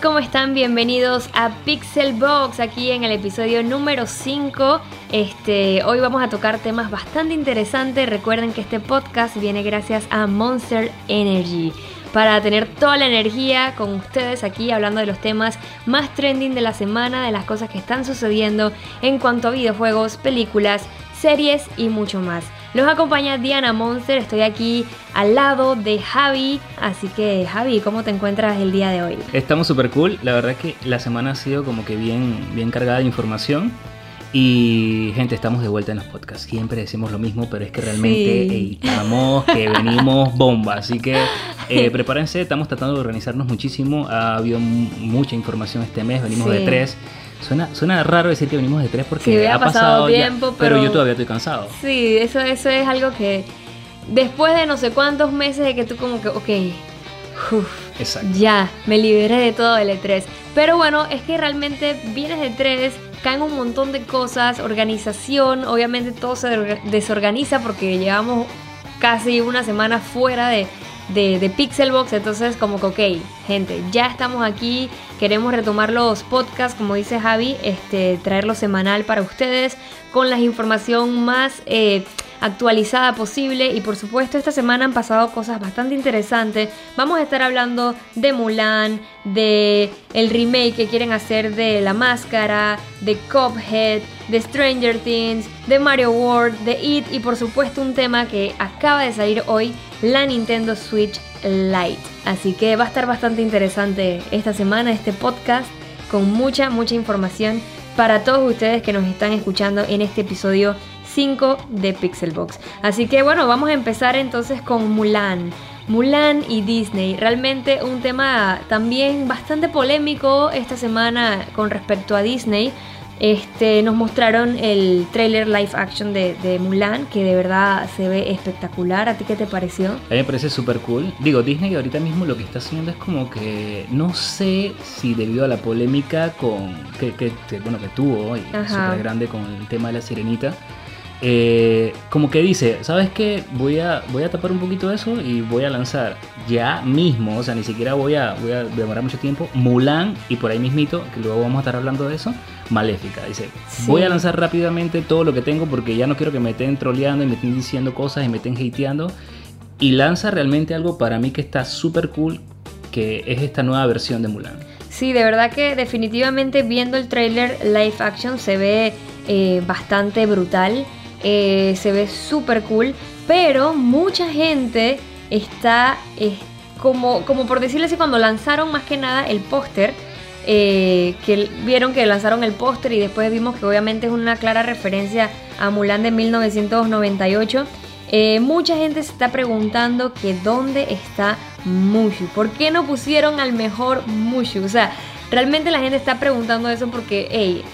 ¿cómo están? Bienvenidos a Pixel Box aquí en el episodio número 5. Este, hoy vamos a tocar temas bastante interesantes. Recuerden que este podcast viene gracias a Monster Energy para tener toda la energía con ustedes aquí hablando de los temas más trending de la semana, de las cosas que están sucediendo en cuanto a videojuegos, películas, series y mucho más. Los acompaña Diana Monster, estoy aquí al lado de Javi, así que Javi, ¿cómo te encuentras el día de hoy? Estamos súper cool, la verdad que la semana ha sido como que bien, bien cargada de información. Y gente, estamos de vuelta en los podcasts. Siempre decimos lo mismo, pero es que realmente estamos, que venimos bomba. Así que eh, prepárense, estamos tratando de organizarnos muchísimo. Ha habido mucha información este mes, venimos de tres. Suena, suena raro decir que venimos de tres porque ha, pasado, tiempo, pero, yo todavía estoy cansado. Sí, eso, eso es algo que después de no sé cuántos meses de que tú como que, ok, ya, me liberé de todo el E3. Pero bueno, es que realmente vienes de 3, caen un montón de cosas, organización, obviamente todo se desorganiza porque llevamos casi una semana fuera de, de, de Pixelbox. Entonces, como que, ok, gente, ya estamos aquí. Queremos retomar los podcasts, como dice Javi, este, traerlo semanal para ustedes con la información más eh, actualizada posible. Y por supuesto, esta semana han pasado cosas bastante interesantes. Vamos a estar hablando de Mulan, de el remake que quieren hacer de La Máscara, de Cuphead, de Stranger Things, de Mario World, de It y por supuesto un tema que acaba de salir hoy la Nintendo Switch Lite. Así que va a estar bastante interesante esta semana este podcast con mucha, mucha información para todos ustedes que nos están escuchando en este episodio 5 de Pixelbox. Así que bueno, vamos a empezar entonces con Mulan. Mulan y Disney. Realmente un tema también bastante polémico esta semana con respecto a Disney este, nos mostraron el trailer live action de, Mulan, que de verdad se ve espectacular. ¿A ti qué te pareció? A mí me parece súper cool. Digo, Disney ahorita mismo lo que está haciendo es como que no sé si debido a la polémica con que, bueno, que tuvo súper grande con el tema de la sirenita. Eh, como que dice, ¿sabes qué? Voy a, voy a tapar un poquito eso y voy a lanzar ya mismo, o sea, ni siquiera voy a, voy a demorar mucho tiempo, Mulan y por ahí mismito, que luego vamos a estar hablando de eso, Maléfica. Dice, voy a lanzar rápidamente todo lo que tengo porque ya no quiero que me estén troleando y me estén diciendo cosas y me estén hateando. Y lanza realmente algo para mí que está súper cool, que es esta nueva versión de Mulan. Sí, de verdad que definitivamente viendo el trailer live action se ve eh, bastante brutal. Eh, se ve súper cool, pero mucha gente está como, como por decirle así, cuando lanzaron más que nada el póster, eh, que vieron que lanzaron el póster y después vimos que obviamente es una clara referencia a Mulan de 1998. Eh, mucha gente se está preguntando que dónde está Mushu. ¿Por qué no pusieron al mejor Mushu? O sea, realmente la gente está preguntando eso porque, hey,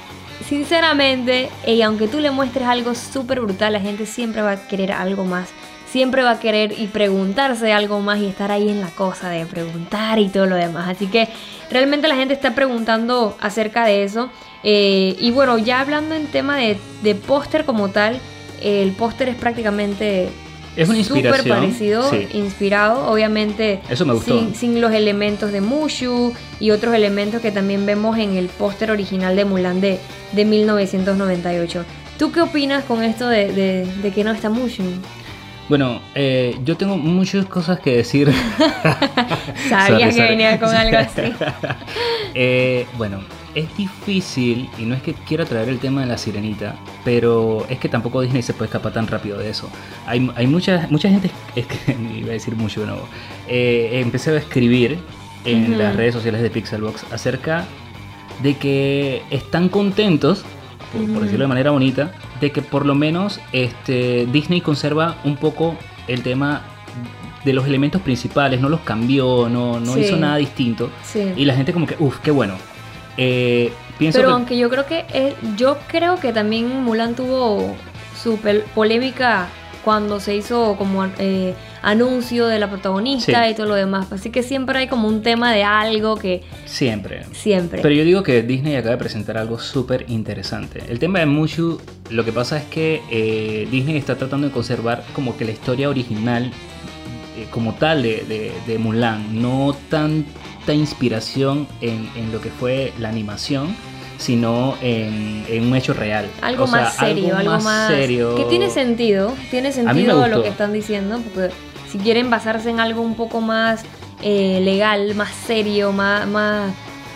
sinceramente, y aunque tú le muestres algo súper brutal, la gente siempre va a querer algo más. Siempre va a querer y preguntarse algo más y estar ahí en la cosa de preguntar y todo lo demás. Así que realmente la gente está preguntando acerca de eso. Eh, y bueno, ya hablando en tema de, de póster como tal, el póster es prácticamente es una inspiración. Súper parecido, inspirado, obviamente. Eso me gustó. Sin, los elementos de Mushu y otros elementos que también vemos en el póster original de Mulan de, de 1998. ¿Tú qué opinas con esto de, que no está Mushu? Bueno, eh, yo tengo muchas cosas que decir. Sabía que venía con algo así. eh, bueno, es difícil, y no es que quiera traer el tema de la sirenita, pero es que tampoco Disney se puede escapar tan rápido de eso. Hay, hay mucha, mucha gente, es que iba a decir mucho de nuevo, eh, empecé a escribir en las redes sociales de Pixelbox acerca de que están contentos, por, decirlo de manera bonita, de que por lo menos este, Disney conserva un poco el tema de los elementos principales, no los cambió, no, no hizo nada distinto. Y la gente como que, uff, qué bueno. Eh, Pero aunque yo creo que eh, yo creo que también Mulan tuvo su polémica cuando se hizo como eh, anuncio de la protagonista y todo lo demás. Así que siempre hay como un tema de algo que... Siempre. Siempre. Pero yo digo que Disney acaba de presentar algo súper interesante. El tema de Mushu, lo que pasa es que Disney está tratando de conservar como que la historia original como tal de, de Mulan, no tan inspiración en, en lo que fue la animación sino en, un hecho real. Algo más serio, algo, más, serio. Que tiene sentido, tiene sentido lo que están diciendo, porque si quieren basarse en algo un poco más eh, legal, más serio, más, más,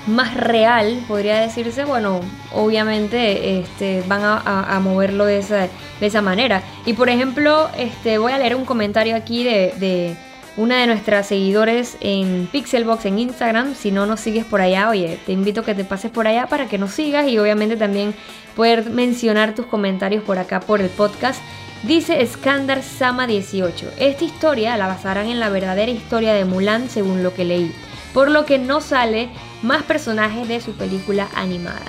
más real, podría decirse, bueno, obviamente este, van a, moverlo de esa, de esa manera. Y por ejemplo, este, voy a leer un comentario aquí de una de nuestras seguidores en Pixelbox en Instagram. Si no nos sigues por allá, oye, te invito a que te pases por allá para que nos sigas y obviamente también poder mencionar tus comentarios por acá por el podcast. Dice Skandar Sama 18. Esta historia la basarán en la verdadera historia de Mulan según lo que leí, por lo que no sale más personajes de su película animada.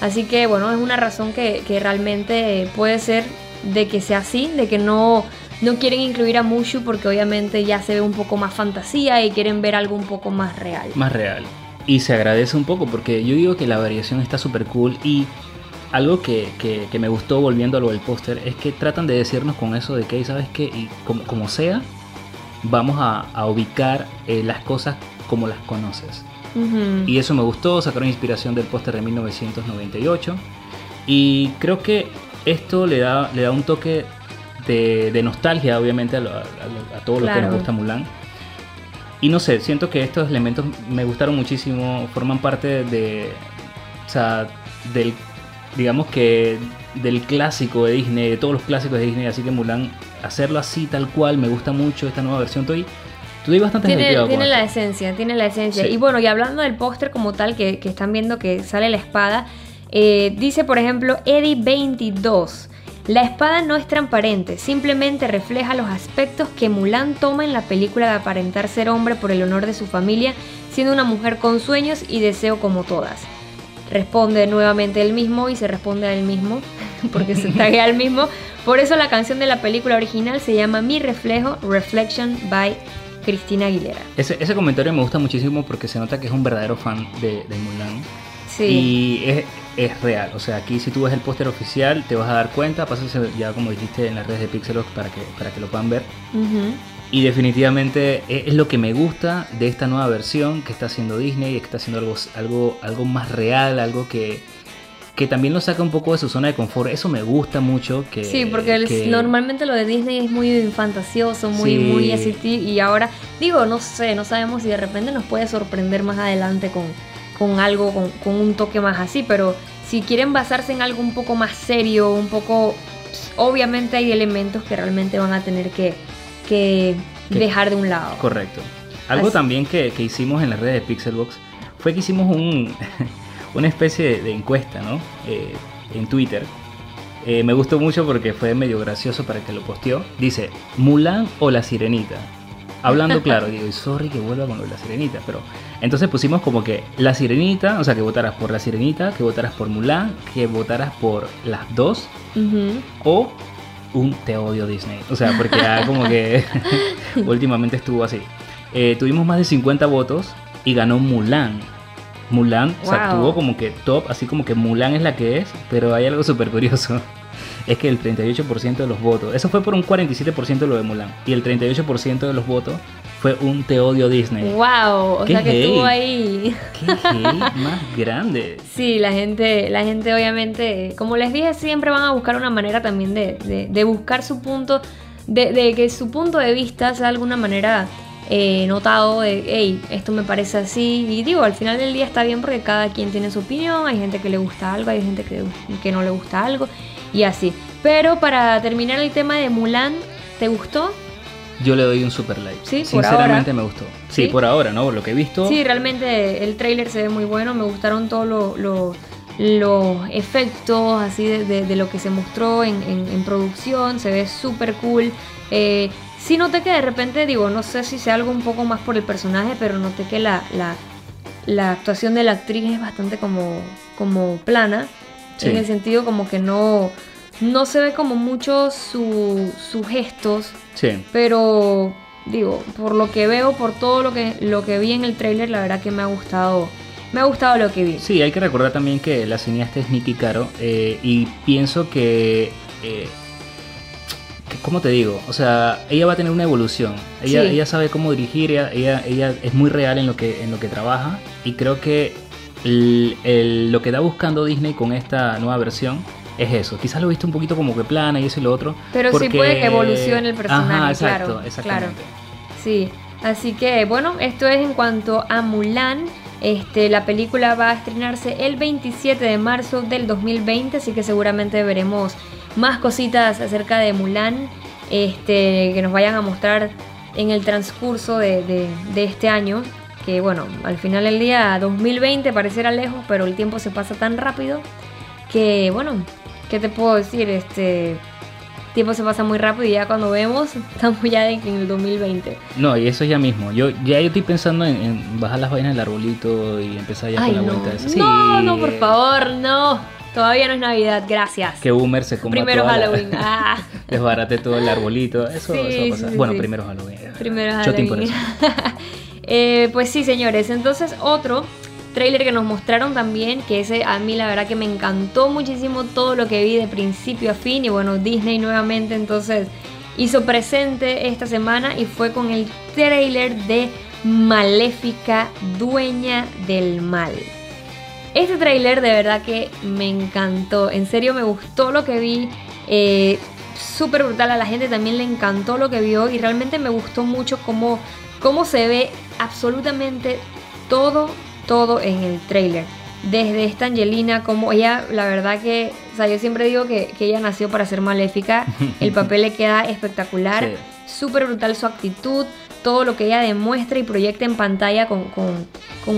Así que bueno, es una razón que, que realmente puede ser de que sea así, de que no no quieren incluir a Mushu porque obviamente ya se ve un poco más fantasía y quieren ver algo un poco más real. Más real. Y se agradece un poco porque yo digo que la variación está súper cool y algo que, me gustó volviendo a lo del póster es que tratan de decirnos con eso de que, ¿sabes qué? Y como, sea, vamos a, ubicar eh, las cosas como las conoces. Y eso me gustó, sacaron inspiración del póster de 1998. Y creo que esto le da, le da un toque de, nostalgia, obviamente, a, todos los que nos gusta Mulan. Y no sé, siento que estos elementos me gustaron muchísimo, forman parte de, o sea, del, digamos que del clásico de Disney, de todos los clásicos de Disney, así que Mulan, hacerlo así tal cual, me gusta mucho esta nueva versión, estoy... Estoy bastante tiene, tiene la esencia, tiene la esencia. Y bueno, y hablando del póster como tal, que, que, están viendo que sale la espada, eh, dice por ejemplo Eddie 22. La espada no es transparente, simplemente refleja los aspectos que Mulan toma en la película de aparentar ser hombre por el honor de su familia, siendo una mujer con sueños y deseo como todas. Responde nuevamente él mismo y se responde a él mismo, porque se taguea al mismo. Por eso la canción de la película original se llama Mi Reflejo, Reflection by Cristina Aguilera. Ese, comentario me gusta muchísimo porque se nota que es un verdadero fan de, de Mulan. Sí. Y es, es real. O sea, aquí si tú ves el póster oficial te vas a dar cuenta, pásase ya como dijiste en las redes de Pixelox para que, para que lo puedan ver. Y definitivamente e, es, lo que me gusta de esta nueva versión que está haciendo Disney, que está haciendo algo, algo, algo más real, algo que, que también lo saca un poco de su zona de confort. Eso me gusta mucho. Que, sí, porque normalmente lo de Disney es muy fantasioso, muy, muy así. Y ahora, digo, no sé, no sabemos si de repente nos puede sorprender más adelante con con algo, con, un toque más así, pero si quieren basarse en algo un poco más serio, un poco, obviamente hay elementos que realmente van a tener que, dejar de un lado. Correcto. Algo también que, hicimos en las redes de Pixelbox fue que hicimos un, una especie de, encuesta, ¿no? Eh, en Twitter. Eh, me gustó mucho porque fue medio gracioso para que lo posteó. Dice, ¿Mulan o la sirenita? Hablando claro, digo, y sorry que vuelva con lo de la sirenita, pero entonces pusimos como que la sirenita, o sea, que votaras por la sirenita, que votaras por Mulan, que votaras por las dos, o un te odio Disney. O sea, porque como que últimamente estuvo así. Eh, tuvimos más de 50 votos y ganó Mulan. Mulan, o sea, tuvo como que top, así como que Mulan es la que es, pero hay algo súper curioso. Es que el 38% de los votos, eso fue por un 47% de lo de Mulan, y el 38% de los votos fue un te odio Disney. Wow, o sea que estuvo ahí. Qué más grande. Sí, la gente, la gente obviamente, como les dije, siempre van a buscar una manera también de, de, buscar su punto, de, que su punto de vista sea de alguna manera eh, notado de, hey, esto me parece así. Y digo, al final del día está bien porque cada quien tiene su opinión, hay gente que le gusta algo, hay gente que, que no le gusta algo y así. Pero para terminar el tema de Mulan, ¿te gustó? Yo le doy un super like. Sí, Sinceramente me gustó. Sí, por ahora, ¿no? Por lo que he visto. Sí, realmente el trailer se ve muy bueno. Me gustaron todos los efectos así de, lo que se mostró en, producción. Se ve súper cool. Eh, sí noté que de repente, digo, no sé si sea algo un poco más por el personaje, pero noté que la, la, actuación de la actriz es bastante como, como plana. En el sentido como que no no se ve como mucho sus gestos. Sí. Pero digo, por lo que veo, por todo lo que, lo que vi en el tráiler, la verdad que me ha gustado. Me ha gustado lo que vi. Sí, hay que recordar también que la cineasta es Nicky Caro eh, y pienso que, eh, ¿cómo te digo? O sea, ella va a tener una evolución. Ella, ella sabe cómo dirigir, ella, ella, es muy real en lo que, en lo que trabaja. Y creo que lo que está buscando Disney con esta nueva versión es eso. Quizás lo viste un poquito como que plana y eso y lo otro. Pero sí puede que evolucione el personaje, claro. Exactamente. Claro. Sí. Así que, bueno, esto es en cuanto a Mulan. Este, la película va a estrenarse el 27 de marzo del 2020, así que seguramente veremos más cositas acerca de Mulan este, que nos vayan a mostrar en el transcurso de, este año. Que bueno, al final del día 2020 parecerá lejos, pero el tiempo se pasa tan rápido que bueno, ¿qué te puedo decir? Este tiempo se pasa muy rápido y ya cuando vemos estamos ya en, el 2020. No, y eso ya mismo. Yo ya yo estoy pensando en, bajar las vainas del arbolito y empezar ya con la vuelta de eso. No, no, por favor, no. Todavía no es Navidad, gracias. Que Boomer se coma Primero Halloween. Ah. Desbarate todo el arbolito. Eso, va a pasar. bueno, primero Halloween. Primero Halloween. eh, pues sí, señores. Entonces, otro trailer que nos mostraron también, que ese a mí la verdad que me encantó muchísimo todo lo que vi de principio a fin. Y bueno, Disney nuevamente entonces hizo presente esta semana y fue con el trailer de Maléfica, dueña del mal. Este tráiler de verdad que me encantó, en serio me gustó lo que vi, eh, súper brutal, a la gente también le encantó lo que vio y realmente me gustó mucho cómo, cómo se ve absolutamente todo, todo en el tráiler. Desde esta Angelina, como ella, la verdad que, o sea, yo siempre digo que, ella nació para ser maléfica, el papel le queda espectacular, súper brutal su actitud, todo lo que ella demuestra y proyecta en pantalla con,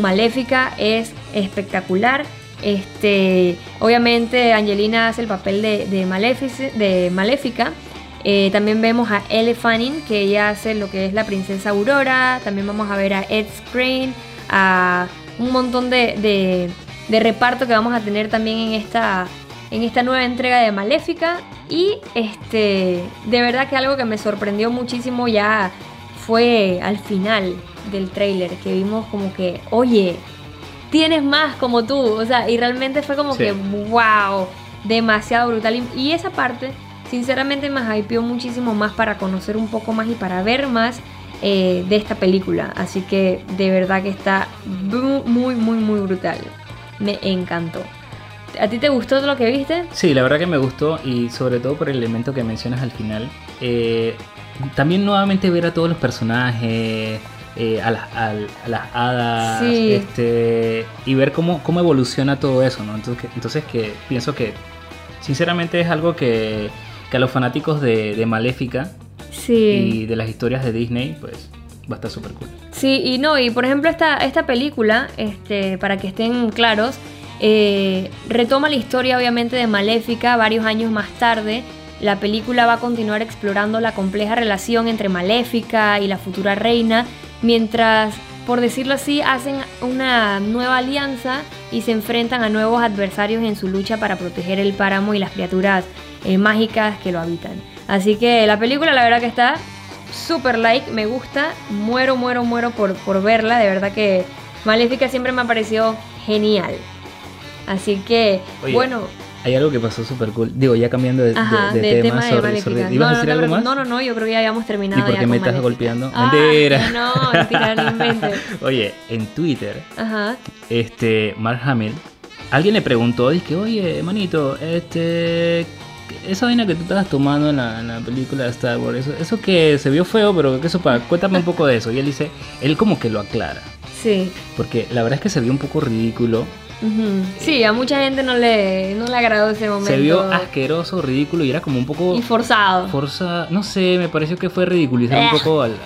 Maléfica es espectacular. Este, obviamente Angelina hace el papel de, de, Maléfica. Eh, también vemos a Elle Fanning, que ella hace lo que es la princesa Aurora. También vamos a ver a Ed Screen, a un montón de, de, reparto que vamos a tener también en esta, en esta nueva entrega de Maléfica. Y este, de verdad que algo que me sorprendió muchísimo ya fue al final del trailer que vimos como que, oye, tienes más como tú, o sea, y realmente fue como que, wow, demasiado brutal. Y esa parte, sinceramente, me hypeó muchísimo más para conocer un poco más y para ver más eh, de esta película. Así que de verdad que está muy, muy, muy brutal. Me encantó. ¿A ti te gustó lo que viste? Sí, la verdad que me gustó y sobre todo por el elemento que mencionas al final. Eh, también nuevamente ver a todos los personajes, eh, a, las, hadas, este, y ver cómo, cómo evoluciona todo eso, ¿no? Entonces, entonces que pienso que sinceramente es algo que, a los fanáticos de, Maléfica y de las historias de Disney, pues va a estar súper cool. Sí, y no, y por ejemplo esta, esta película, este, para que estén claros, eh, retoma la historia obviamente de Maléfica varios años más tarde. La película va a continuar explorando la compleja relación entre Maléfica y la futura reina, mientras, por decirlo así, hacen una nueva alianza y se enfrentan a nuevos adversarios en su lucha para proteger el páramo y las criaturas eh, mágicas que lo habitan. Así que la película la verdad que está súper like, me gusta, muero, muero, muero por, por verla, de verdad que Maléfica siempre me ha parecido genial. Así que, bueno, hay algo que pasó súper cool. Digo, ya cambiando de, Ajá, de, de tema. Sorry, sorry. ¿Ibas no, a decir algo más? No, no, no, yo creo que ya habíamos terminado. ¿Y por qué me estás golpeando? Ah, mentira. No, mentira, no inventes. Oye, en Twitter, Ajá. este, Mark Hamill, alguien le preguntó, dice, oye, manito, este, esa vaina que tú estabas tomando en la, película de Star Wars, eso, eso que se vio feo, pero que eso para, cuéntame un poco de eso. Y él dice, él como que lo aclara. Sí. Porque la verdad es que se vio un poco ridículo Sí, a mucha gente no le, no le agradó ese momento. Se vio asqueroso, ridículo y era como un poco... Y forzado. Forza, no sé, me pareció que fue ridiculizar un poco al,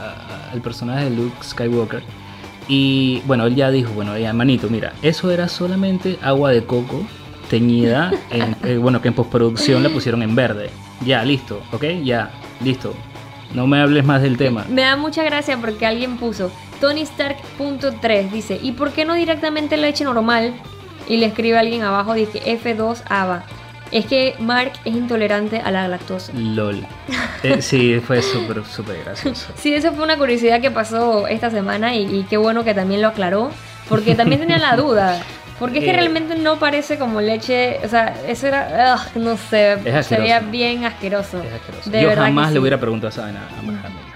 personaje de Luke Skywalker. Y bueno, él ya dijo, bueno, ya, manito, mira, eso era solamente agua de coco teñida, en, eh, bueno, que en postproducción la pusieron en verde. Ya, listo, ¿ok? Ya, listo. No me hables más del tema. Me da mucha gracia porque alguien puso Tony Stark.3, dice, ¿y por qué no directamente leche normal? y le escribe a alguien abajo, dice F2 ABA. Es que Mark es intolerante a la lactosa. LOL. Eh, sí, fue súper, súper gracioso. sí, eso fue una curiosidad que pasó esta semana y, qué bueno que también lo aclaró, porque también tenía la duda. Porque es que realmente no parece como leche, o sea, eso era, no sé, se veía bien asqueroso. Es asqueroso. yo jamás le hubiera preguntado a Sabina,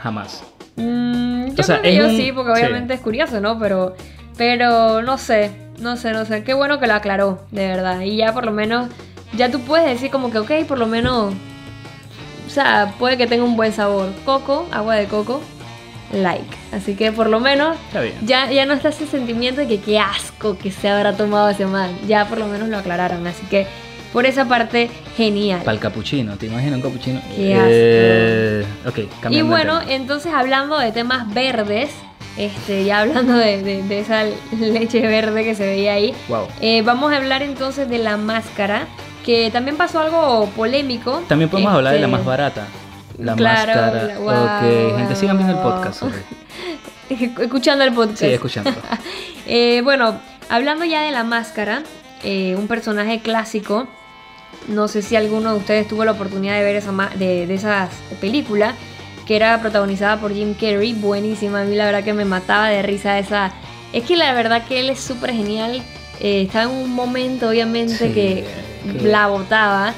jamás. Mm, yo creo que yo sí, porque obviamente es curioso, ¿no? Pero, pero no sé, no sé, no sé. Qué bueno que lo aclaró, de verdad. Y ya por lo menos, ya tú puedes decir como que, ok, por lo menos, o sea, puede que tenga un buen sabor. Coco, agua de coco, like. Así que por lo menos Ya, ya no está ese sentimiento de que qué asco que se habrá tomado ese mal. Ya por lo menos lo aclararon. Así que por esa parte, genial. Para el capuchino, ¿te imaginas un capuchino? Qué asco. Eh, ok, Y bueno, entonces hablando de temas verdes, este, ya hablando de, esa leche verde que se veía ahí, eh, vamos a hablar entonces de la máscara, que también pasó algo polémico. También podemos hablar de la este, más barata. La máscara. ok, gente, sigan viendo el podcast. escuchando el podcast. Sí, escuchando. Eh, bueno, hablando ya de la máscara, un personaje clásico no sé si alguno de ustedes tuvo la oportunidad de ver esa de, de esas películas que era protagonizada por Jim Carrey, buenísima, a mí la verdad que me mataba de risa esa... Es que la verdad que él es súper genial, eh, estaba en un momento obviamente que, la botaba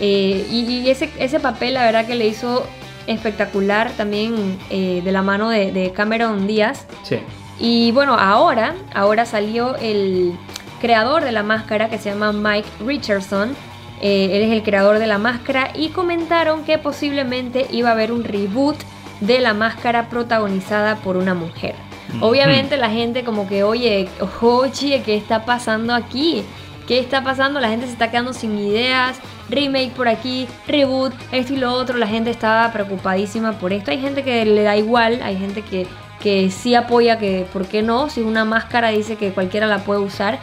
eh, y, ese, ese papel la verdad que le hizo espectacular también eh, de la mano de, de, Cameron Díaz. Sí. Y bueno, ahora, ahora salió el creador de la máscara que se llama Mike Richardson eh, él es el creador de la máscara y comentaron que posiblemente iba a haber un reboot de la máscara protagonizada por una mujer. Obviamente la gente como que, oye, oye, ¿qué está pasando aquí? ¿Qué está pasando? La gente se está quedando sin ideas, remake por aquí, reboot, esto y lo otro. La gente estaba preocupadísima por esto. Hay gente que le da igual, hay gente que, que sí apoya que, ¿por qué no? Si una máscara dice que cualquiera la puede usar.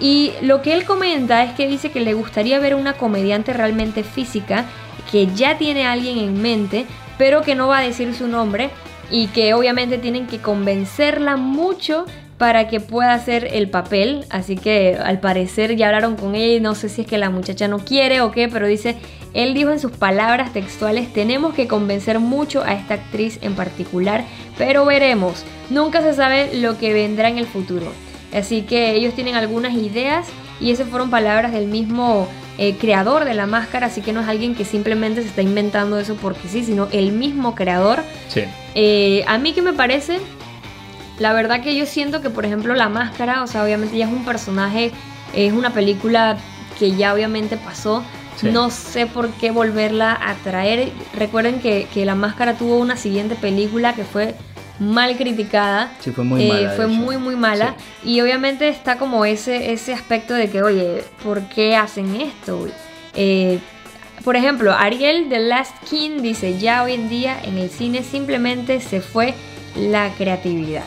Y lo que él comenta es que dice que le gustaría ver una comediante realmente física, que ya tiene a alguien en mente, pero que no va a decir su nombre y que obviamente tienen que convencerla mucho para que pueda hacer el papel. Así que al parecer ya hablaron con ella y no sé si es que la muchacha no quiere o qué, pero dice, él dijo en sus palabras textuales, tenemos que convencer mucho a esta actriz en particular, pero veremos. Nunca se sabe lo que vendrá en el futuro. Así que ellos tienen algunas ideas y esas fueron palabras del mismo eh, creador de la máscara, así que no es alguien que simplemente se está inventando eso porque sí, sino el mismo creador. Sí. Eh, a mí que me parece, la verdad que yo siento que por ejemplo la máscara, o sea, obviamente ya es un personaje, es una película que ya obviamente pasó. No sé por qué volverla a traer. Recuerden que, que la máscara tuvo una siguiente película que fue mal criticada. Sí, fue muy mala. Eh, fue muy, muy mala. Y obviamente está como ese, ese aspecto de que, oye, ¿por qué hacen esto? Eh, por ejemplo, Ariel The Last King dice, ya hoy en día en el cine simplemente se fue la creatividad.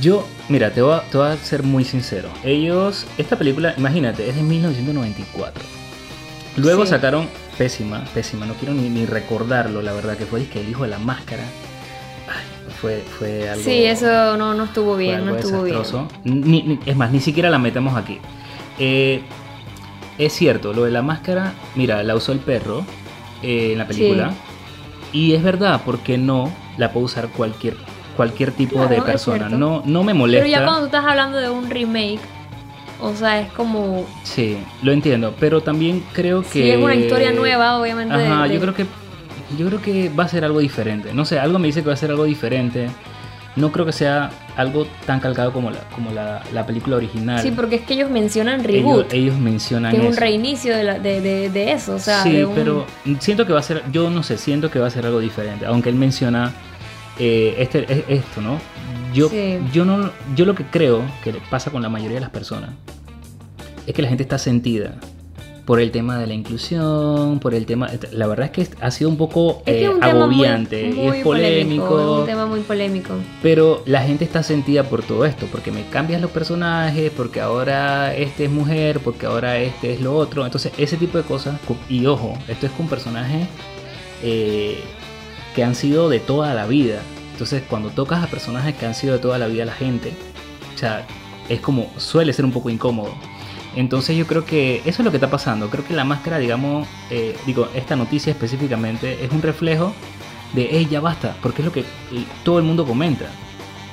Yo, mira, te voy, a, te voy a ser muy sincero. Ellos, esta película, imagínate, es de 1994. Luego sacaron, pésima, pésima, no quiero ni, ni recordarlo, la verdad, que fue que el hijo de la máscara fue, fue algo. Sí, eso no, no estuvo bien, no estuvo bien. es más, ni siquiera la metemos aquí. Eh, es cierto, lo de la máscara, mira, la usó el perro eh, en la película. Y es verdad, porque no la puede usar cualquier, cualquier tipo de persona. No, no me molesta. Pero ya cuando tú estás hablando de un remake, o sea, es como. Sí, lo entiendo, pero también creo que. Sí, es una historia nueva, obviamente. Ajá, yo creo que yo creo que va a ser algo diferente. No sé, algo me dice que va a ser algo diferente. No creo que sea algo tan calcado como la, como la, película original. Sí, porque es que ellos mencionan reboot. Ellos, mencionan que es un reinicio de, eso. O sea, sí, pero siento que va a ser, yo no sé, siento que va a ser algo diferente. Aunque él menciona eh, este, esto, ¿no? Yo, yo no, yo lo que creo que pasa con la mayoría de las personas es que la gente está sentida por el tema de la inclusión, por el tema... La verdad es que ha sido un poco eh, agobiante y es polémico. Es un tema muy polémico. Pero la gente está sentida por todo esto, porque me cambias los personajes, porque ahora este es mujer, porque ahora este es lo otro. Entonces ese tipo de cosas, y ojo, esto es con personajes eh, que han sido de toda la vida. Entonces cuando tocas a personajes que han sido de toda la vida la gente, o sea, es como suele ser un poco incómodo. Entonces yo creo que eso es lo que está pasando. Creo que la máscara, digamos, eh, digo, esta noticia específicamente es un reflejo de, hey, ya basta, porque es lo que todo el mundo comenta.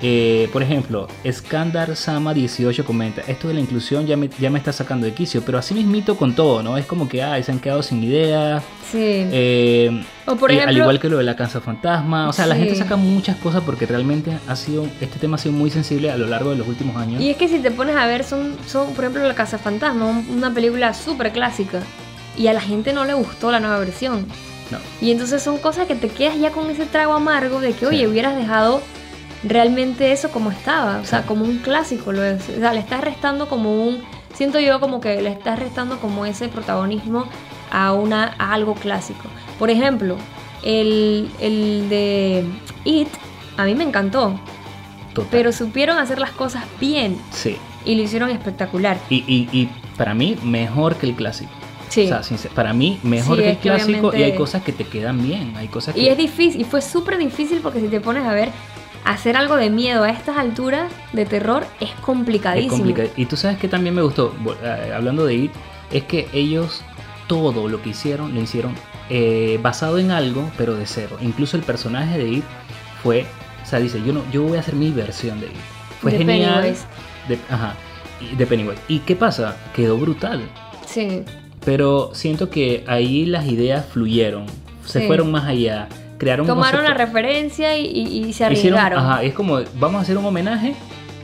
Eh, por ejemplo, Skandar Sama 18 comenta, esto de la inclusión ya me, ya me está sacando de quicio, pero así mismito con todo, ¿no? Es como que, ay, se han quedado sin ideas. Sí. Eh, O por ejemplo- al igual que lo de la casa fantasma, o sea, la Sí. gente saca muchas cosas porque realmente ha sido, este tema ha sido muy sensible a lo largo de los últimos años. Y es que si te pones a ver, son, son por ejemplo, La Casa Fantasma, un- una película súper clásica. Y a la gente no le gustó la nueva versión. No. Y entonces son cosas que te quedas ya con ese trago amargo de que, Sí. oye, hubieras dejado realmente eso como estaba. O sea, como un clásico. Lo es. O sea, le estás restando como un. Siento yo como que le estás restando como ese protagonismo a, una, a algo clásico. Por ejemplo, el, el de It, a mí me encantó. Total. Pero supieron hacer las cosas bien Sí. y lo hicieron espectacular. Y, y, y para mí, mejor que el clásico. Sí. O sea, para mí, mejor Sí, que el que clásico y hay cosas que te quedan bien. Hay cosas que. y es difícil, y fue súper difícil porque si te pones a ver, hacer algo de miedo a estas alturas de terror es Es complicadísimo. complicado. Y tú sabes que también me gustó, eh, hablando de It, es que ellos todo lo que hicieron, lo hicieron eh, basado en algo, pero de cero. Incluso el personaje de It fue, o sea, dice, yo no, yo voy a hacer mi versión de It. Fue De genial. Pennywise. De, ajá, de Pennywise. ¿Y qué pasa? Quedó brutal. Sí, Pero siento que ahí las ideas fluyeron, se Sí. fueron más allá, crearon un tomaron la referencia y, y- y se hicieron- arriesgaron. ajá, es como, vamos a hacer un homenaje,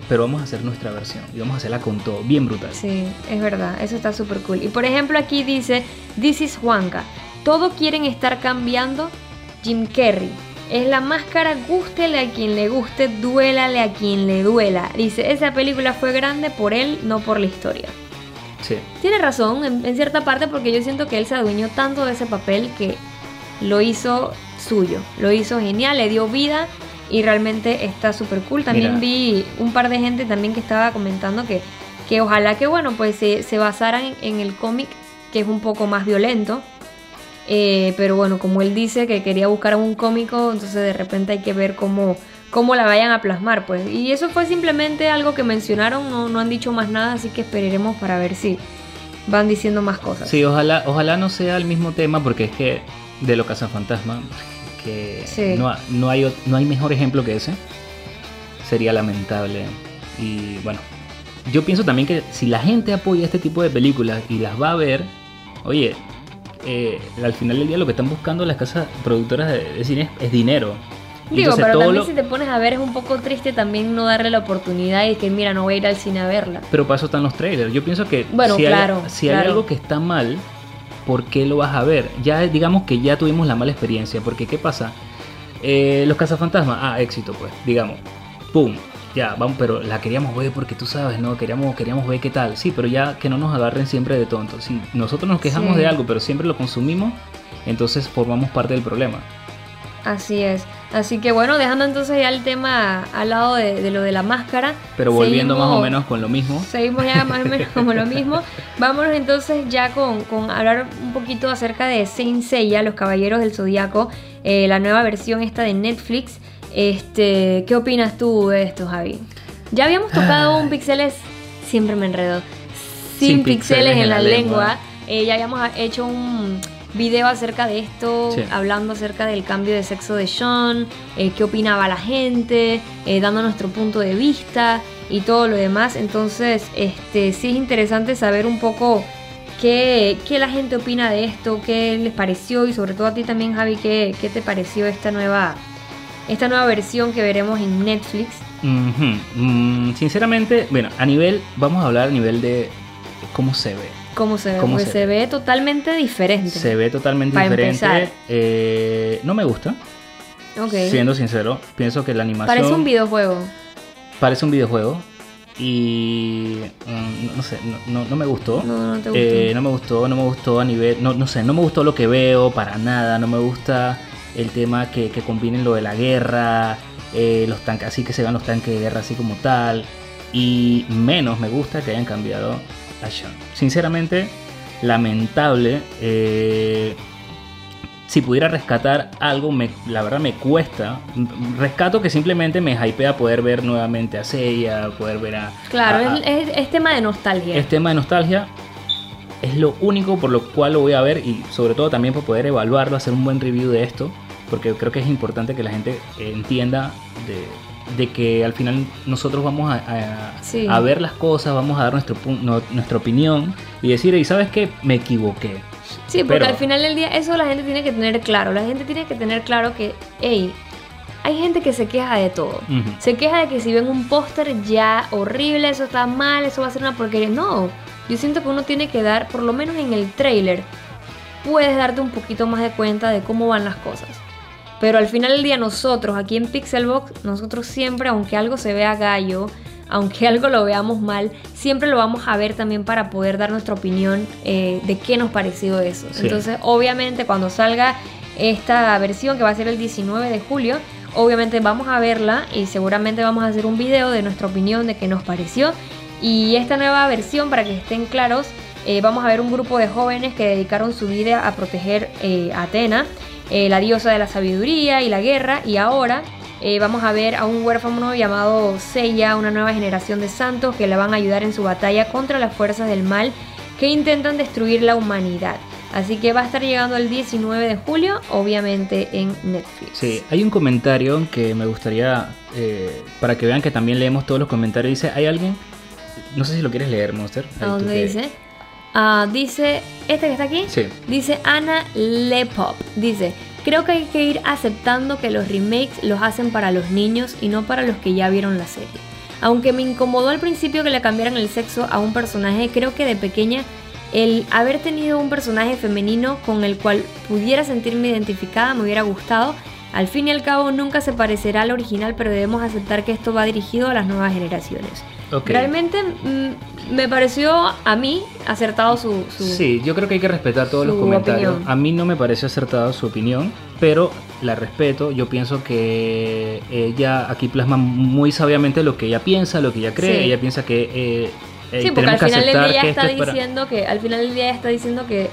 pero vamos a hacer nuestra versión y vamos a hacerla con todo, bien brutal. Sí, es verdad, eso está súper cool. Y por ejemplo aquí dice, This is Juanca, todo quieren estar cambiando Jim Carrey. Es la máscara, gústele a quien le guste, duélale a quien le duela. Dice, esa película fue grande por él, no por la historia. Sí. Tiene razón en, en cierta parte porque yo siento que él se adueñó tanto de ese papel que lo hizo suyo, lo hizo genial, le dio vida y realmente está súper cool. También Mira. vi un par de gente también que estaba comentando que, que ojalá que bueno pues se, se basaran en, en el cómic que es un poco más violento. Eh, pero bueno, como él dice que quería buscar un cómico, entonces de repente hay que ver cómo, cómo la vayan a plasmar, pues. Y eso fue simplemente algo que mencionaron, no, no han dicho más nada, así que esperaremos para ver si van diciendo más cosas. Sí, ojalá, ojalá no sea el mismo tema porque es que de lo Fantasma que Sí. no, no, hay, no hay mejor ejemplo que ese, sería lamentable. Y bueno, yo pienso también que si la gente apoya este tipo de películas y las va a ver, oye, eh, al final del día lo que están buscando las casas productoras de, de cine es, es dinero. Digo, entonces pero también lo- si te pones a ver es un poco triste también no darle la oportunidad y que mira, no voy a ir al cine a verla. Pero para eso están los trailers. Yo pienso que Bueno, si, claro, hay, si hay algo que está mal, ¿por qué lo vas a ver? Ya digamos que ya tuvimos la mala experiencia. Porque ¿qué pasa? Eh, los cazafantasmas, ah, éxito pues, digamos. ¡Pum! Ya, vamos, pero la queríamos ver porque tú sabes, ¿no? Queríamos, queríamos ver qué tal. Sí, pero ya que no nos agarren siempre de tontos. Si nosotros nos quejamos Sí. de algo, pero siempre lo consumimos, entonces formamos parte del problema. Así es. Así que bueno, dejando entonces ya el tema al lado de, de lo de la máscara. Pero volviendo más o menos con lo mismo. Seguimos ya más o menos como lo mismo. Vámonos entonces ya con, con hablar un poquito acerca de Saint Seiya, Los Caballeros del Zodíaco, eh, la nueva versión esta de Netflix. Este, ¿Qué opinas tú de esto, Javi? Ya habíamos tocado un pixeles, siempre me enredo, sin, Sin pixeles en la, lengua. lengua. Eh, ya habíamos hecho un video acerca de esto, Sí. hablando acerca del cambio de sexo de Sean, eh, qué opinaba la gente, eh, dando nuestro punto de vista y todo lo demás. Entonces, este, sí es interesante saber un poco qué, qué la gente opina de esto, qué les pareció y sobre todo a ti también, Javi, qué, qué te pareció esta nueva, esta nueva versión que veremos en Netflix. Mm, sinceramente, bueno, a nivel, vamos a hablar a nivel de cómo se ve. ¿Cómo se ve? ¿Cómo Porque se se, ve totalmente diferente. Se ve totalmente Pa' diferente. Eh, no me gusta, siendo sincero. Pienso que la animación Parece un videojuego. parece un videojuego y mm, no, sé, no, no- no me gustó. No, no te gustó. Eh, no me gustó, no me gustó a nivel, no, no sé, no me gustó lo que veo para nada, no me gusta el tema que, que combinen lo de la guerra, eh, los tanques, así que se vean los tanques de guerra así como tal, y menos me gusta que hayan cambiado Sinceramente, lamentable. eh, si pudiera rescatar algo, me, la verdad me cuesta. Rescato que simplemente me hypea poder ver nuevamente a Seiya, poder ver a... Claro, a- es- es tema de nostalgia. es tema de nostalgia. Es lo único por lo cual lo voy a ver y sobre todo también por poder evaluarlo, hacer un buen review de esto, porque creo que es importante que la gente entienda de de que al final nosotros vamos a, a, ver las cosas, vamos a dar nuestro, nuestra opinión y decir, y sabes qué, me equivoqué. Sí, porque al final del día eso la gente tiene que tener claro, la gente tiene que tener claro que, hey, hay gente que se queja de todo. Se queja de que si ven un póster ya horrible, eso está mal, eso va a ser una porquería. No, yo siento que uno tiene que dar, por lo menos en el trailer, puedes darte un poquito más de cuenta de cómo van las cosas. Pero al final del día nosotros aquí en Pixelbox, nosotros siempre, aunque algo se vea gallo, aunque algo lo veamos mal, siempre lo vamos a ver también para poder dar nuestra opinión eh, de qué nos pareció eso. Entonces, obviamente, cuando salga esta versión, que va a ser el 19 de julio, obviamente vamos a verla y seguramente vamos a hacer un video de nuestra opinión de qué nos pareció. Y esta nueva versión, para que estén claros, eh, vamos a ver un grupo de jóvenes que dedicaron su vida a proteger eh, a Atena eh, la diosa de la sabiduría y la guerra, y ahora eh, vamos a ver a un huérfano llamado Seiya, una nueva generación de santos que le van a ayudar en su batalla contra las fuerzas del mal que intentan destruir la humanidad. Así que va a estar llegando el 19 de julio, obviamente en Netflix. Sí, hay un comentario que me gustaría, eh, para que vean que también leemos todos los comentarios, dice, hay alguien, no sé si lo quieres leer, Monster. ¿A dónde dice? Ah, dice, este que está aquí, sí. dice Ana Lepop. Dice, creo que hay que ir aceptando que los remakes los hacen para los niños y no para los que ya vieron la serie. Aunque me incomodó al principio que le cambiaran el sexo a un personaje, creo que de pequeña el haber tenido un personaje femenino con el cual pudiera sentirme identificada me hubiera gustado. Al fin y al cabo nunca se parecerá al original, pero debemos aceptar que esto va dirigido a las nuevas generaciones. Realmente mm, me pareció a mí acertado su, Sí, yo creo que hay que respetar todos los comentarios. A mí no me pareció acertado su opinión, pero la respeto. Yo pienso que ella aquí plasma muy sabiamente lo que ella piensa, lo que ella cree. Ella piensa que... Eh, eh sí, porque al final del día está diciendo que al final del día está diciendo que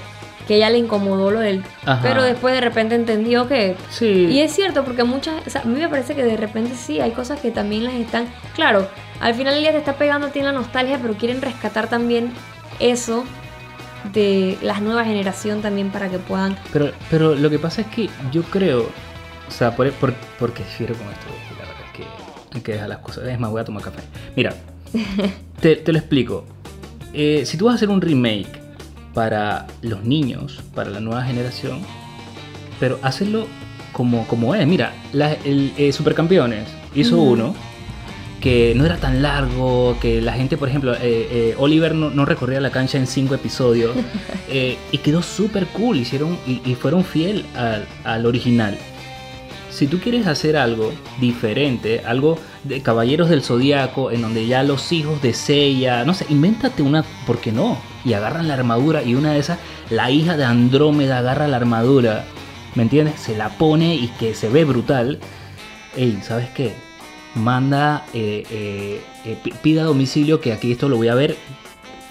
que ella le incomodó lo del... Pero después de repente entendió que... Sí. Y es cierto, porque muchas... O sea, a mí me parece que de repente sí, hay cosas que también las están... Claro, al final el día te está pegando a ti la nostalgia, pero quieren rescatar también eso de la nueva generación también para que puedan... Pero, pero lo que pasa es que yo creo... O sea, por, por, porque con esto, la verdad es que hay que dejar las cosas. Es más, voy a tomar café. Mira, te, te lo explico. Eh, si tú vas a hacer un remake para los niños, para la nueva generación, pero hacerlo como, como es. Mira, el eh, Supercampeones hizo uno que no era tan largo, que la gente, por ejemplo, eh, eh, Oliver no, recorría la cancha en cinco episodios y quedó súper cool, hicieron y, fueron fiel al, al original si tú quieres hacer algo diferente, algo de Caballeros del Zodíaco, en donde ya los hijos de Seiya, no sé, invéntate una, ¿por qué no? Y agarran la armadura y una de esas, la hija de Andrómeda agarra la armadura, ¿me entiendes? Se la pone y que se ve brutal. Ey, ¿sabes qué? Manda, eh, eh, eh, pida domicilio que aquí esto lo voy a ver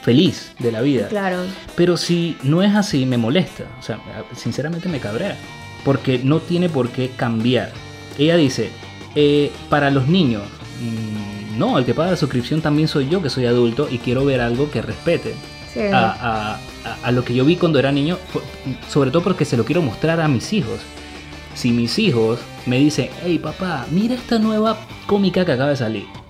feliz de la vida. Claro. Pero si no es así, me molesta. O sea, sinceramente me cabrea porque no tiene por qué cambiar. Ella dice, eh, para los niños, mm, no, el que paga la suscripción también soy yo, que soy adulto y quiero ver algo que respete a, lo que yo vi cuando era niño, sobre todo porque se lo quiero mostrar a mis hijos. Si mis hijos me dicen, hey papá, mira esta nueva cómica que acaba de salir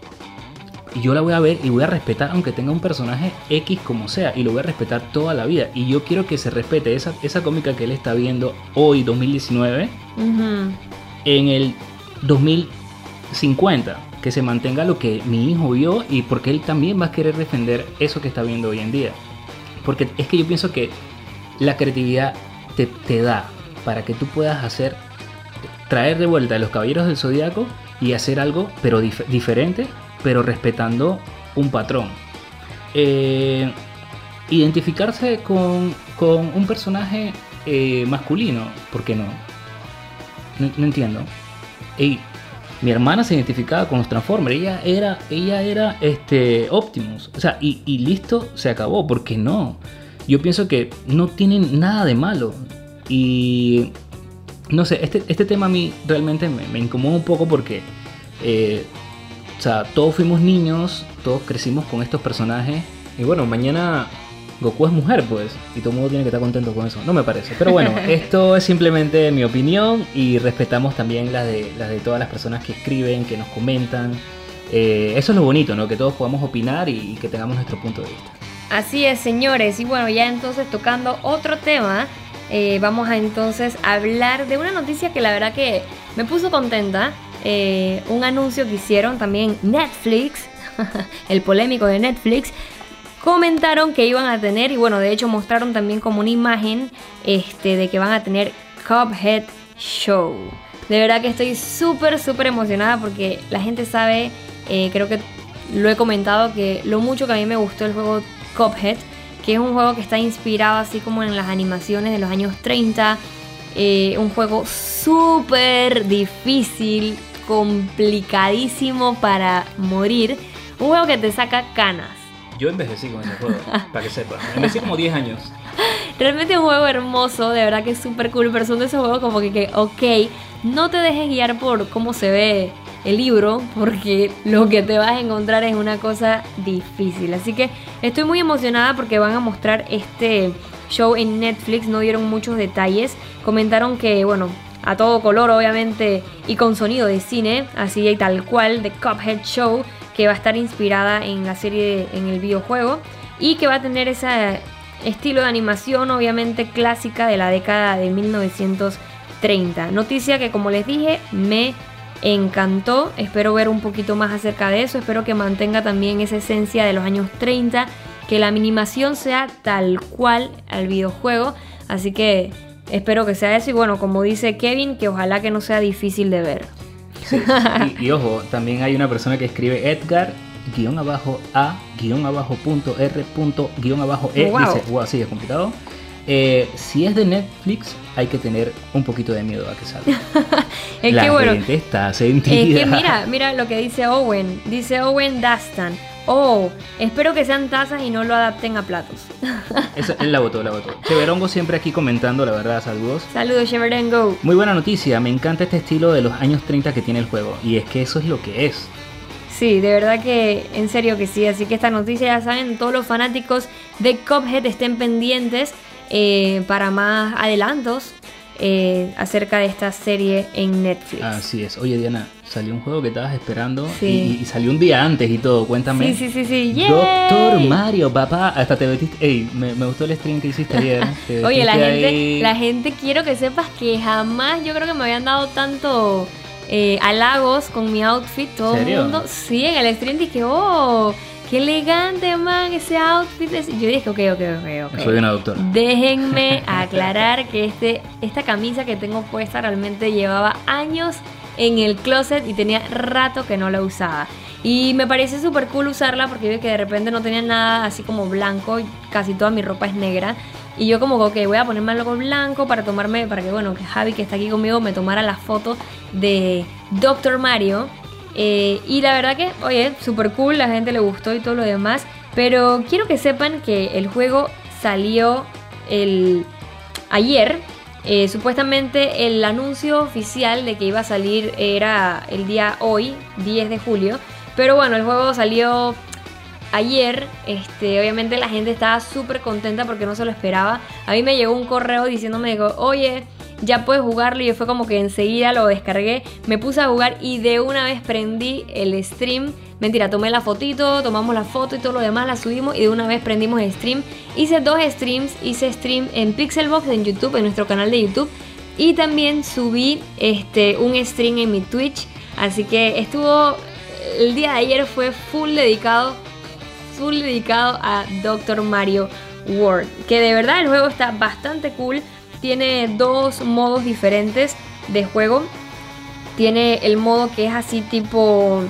y yo la voy a ver y voy a respetar aunque tenga un personaje X como sea y lo voy a respetar toda la vida. Y yo quiero que se respete esa, esa cómica que él está viendo hoy 2019 en el 2050 que se mantenga lo que mi hijo vio y porque él también va a querer defender eso que está viendo hoy en día. Porque es que yo pienso que la creatividad te, te da para que tú puedas hacer traer de vuelta a los caballeros del zodiaco y hacer algo pero diferente pero respetando un patrón. Eh, identificarse con, un personaje eh, masculino, ¿por qué no? No, entiendo. mi hermana se identificaba con los Transformers, ella era, ella era este, Optimus, o sea, y, listo, se acabó, ¿por qué no? Yo pienso que no tienen nada de malo. Y no sé, este, este tema a mí realmente me, incomoda un poco porque eh, o sea, todos fuimos niños, todos crecimos con estos personajes. Y bueno, mañana Goku es mujer, pues, y todo el mundo tiene que estar contento con eso. No me parece. Pero bueno, esto es simplemente mi opinión y respetamos también las de, las de todas las personas que escriben, que nos comentan. Eh, eso es lo bonito, ¿no? Que todos podamos opinar y, que tengamos nuestro punto de vista. Así es, señores. Y bueno, ya entonces tocando otro tema, eh, vamos a entonces hablar de una noticia que la verdad que me puso contenta. Eh, un anuncio que hicieron también Netflix, el polémico de Netflix, comentaron que iban a tener, y bueno, de hecho mostraron también como una imagen este, de que van a tener Cuphead Show. De verdad que estoy súper, súper emocionada porque la gente sabe, eh, creo que lo he comentado, que lo mucho que a mí me gustó el juego Cuphead, que es un juego que está inspirado así como en las animaciones de los años 30. Eh, un juego súper difícil, complicadísimo para morir. Un juego que te saca canas. Yo envejecí con ese juego, para que sepas. Envejecí como 10 años. Realmente es un juego hermoso, de verdad que es súper cool, pero son de esos juegos como que, que, ok, no te dejes guiar por cómo se ve el libro, porque lo que te vas a encontrar es una cosa difícil. Así que estoy muy emocionada porque van a mostrar este show en Netflix, no dieron muchos detalles, comentaron que, bueno, a todo color obviamente y con sonido de cine, así y tal cual, de Cuphead Show que va a estar inspirada en la serie, en el videojuego y que va a tener ese estilo de animación obviamente clásica de la década de 1930. Noticia que como les dije me encantó, espero ver un poquito más acerca de eso, espero que mantenga también esa esencia de los años 30, que la animación sea tal cual al videojuego, así que espero que sea eso. Y bueno, como dice Kevin, que ojalá que no sea difícil de ver. Y, ojo, también hay una persona que escribe Edgar guion abajo a guion abajo punto r punto guion abajo e dice wow así es complicado eh, si es de Netflix hay que tener un poquito de miedo a que salga es La que bueno gente está sentida es que mira mira lo que dice Owen dice Owen Dastan Oh, espero que sean tazas y no lo adapten a platos. Él la votó, la votó. Cheverongo siempre aquí comentando, la verdad, saludos. Saludos, Cheverongo. Muy buena noticia, me encanta este estilo de los años 30 que tiene el juego. Y es que eso es lo que es. Sí, de verdad que en serio que sí. Así que esta noticia ya saben, todos los fanáticos de Cuphead estén pendientes eh, para más adelantos eh, acerca de esta serie en Netflix. Así es. Oye, Diana, salió un juego que estabas esperando y, salió un día antes y todo. Cuéntame. Sí, sí, sí, sí. Doctor Mario, papá. Hasta te metiste. Ey, me, gustó el stream que hiciste ayer. Oye, la gente, la gente, quiero que sepas que jamás yo creo que me habían dado tanto eh, halagos con mi outfit. Todo el mundo. Sí, en el stream dije, oh qué elegante, man, ese outfit. Yo dije, ok, ok, ok, ok. Soy una doctora. Déjenme aclarar que este, esta camisa que tengo puesta realmente llevaba años en el closet y tenía rato que no la usaba. Y me parece súper cool usarla porque vi que de repente no tenía nada así como blanco, casi toda mi ropa es negra. Y yo como, ok, voy a ponerme algo blanco para tomarme, para que bueno, que Javi que está aquí conmigo me tomara la foto de Doctor Mario. Eh, y la verdad que, oye, súper cool, la gente le gustó y todo lo demás. Pero quiero que sepan que el juego salió el ayer. Eh, supuestamente el anuncio oficial de que iba a salir era el día hoy, 10 de julio. Pero bueno, el juego salió ayer. Este, obviamente la gente estaba súper contenta porque no se lo esperaba. A mí me llegó un correo diciéndome, oye, ya puedes jugarlo y fue como que enseguida lo descargué, me puse a jugar y de una vez prendí el stream. Mentira, tomé la fotito, tomamos la foto y todo lo demás, la subimos y de una vez prendimos el stream. Hice dos streams, hice stream en Pixelbox en YouTube, en nuestro canal de YouTube. Y también subí este, un stream en mi Twitch. Así que estuvo, el día de ayer fue full dedicado, full dedicado a Doctor Mario World. Que de verdad el juego está bastante cool tiene dos modos diferentes de juego. Tiene el modo que es así tipo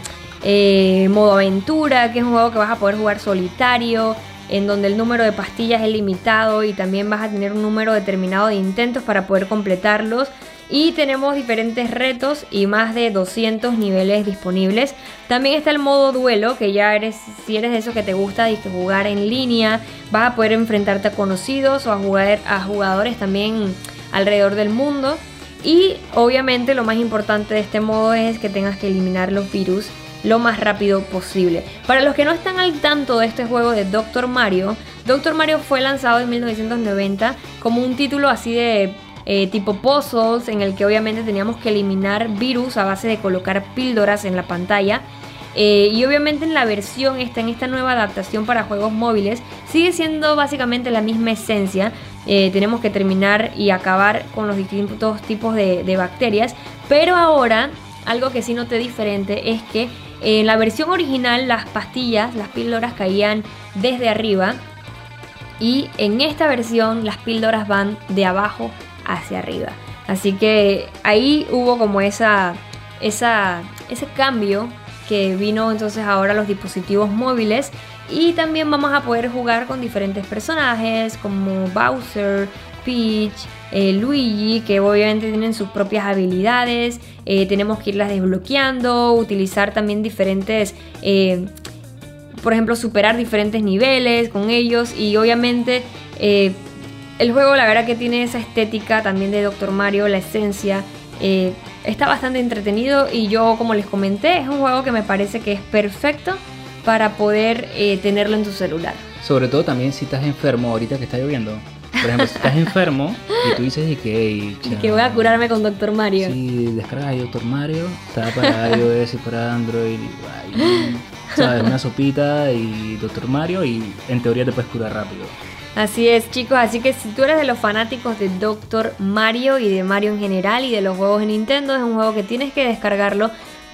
eh, modo aventura, que es un juego que vas a poder jugar solitario, en donde el número de pastillas es limitado y también vas a tener un número determinado de intentos para poder completarlos. Y tenemos diferentes retos y más de 200 niveles disponibles. También está el modo duelo, que ya eres, si eres de esos que te gusta jugar en línea, vas a poder enfrentarte a conocidos o a, jugar, a jugadores también alrededor del mundo. Y obviamente lo más importante de este modo es que tengas que eliminar los virus lo más rápido posible. Para los que no están al tanto de este juego de Doctor Mario, Doctor Mario fue lanzado en 1990 como un título así de eh, tipo puzzles en el que obviamente teníamos que eliminar virus a base de colocar píldoras en la pantalla. Eh, y obviamente en la versión esta, en esta nueva adaptación para juegos móviles, sigue siendo básicamente la misma esencia. Eh, tenemos que terminar y acabar con los distintos tipos de, de bacterias. Pero ahora, algo que sí noté diferente es que en la versión original las pastillas, las píldoras caían desde arriba. Y en esta versión las píldoras van de abajo hacia arriba. Así que ahí hubo como esa, esa, ese cambio que vino entonces ahora los dispositivos móviles y también vamos a poder jugar con diferentes personajes como Bowser, Peach, eh, Luigi, que obviamente tienen sus propias habilidades. Eh, tenemos que irlas desbloqueando, utilizar también diferentes, eh, por ejemplo, superar diferentes niveles con ellos y obviamente el juego la verdad que tiene esa estética también de Doctor Mario, la esencia. Eh, está bastante entretenido y yo como les comenté es un juego que me parece que es perfecto para poder eh, tenerlo en tu celular. Sobre todo también si estás enfermo ahorita que está lloviendo. Por ejemplo, si estás enfermo y tú dices que... Y que voy a curarme con Doctor Mario. Sí, descarga Doctor Mario, está para iOS y para Android. Y, ¿Sabes? Una sopita y Doctor Mario y en teoría te puedes curar rápido. Así es, chicos. Así que si tú eres de los fanáticos de Doctor Mario y de Mario en general y de los juegos de Nintendo, es un juego que tienes que descargarlo.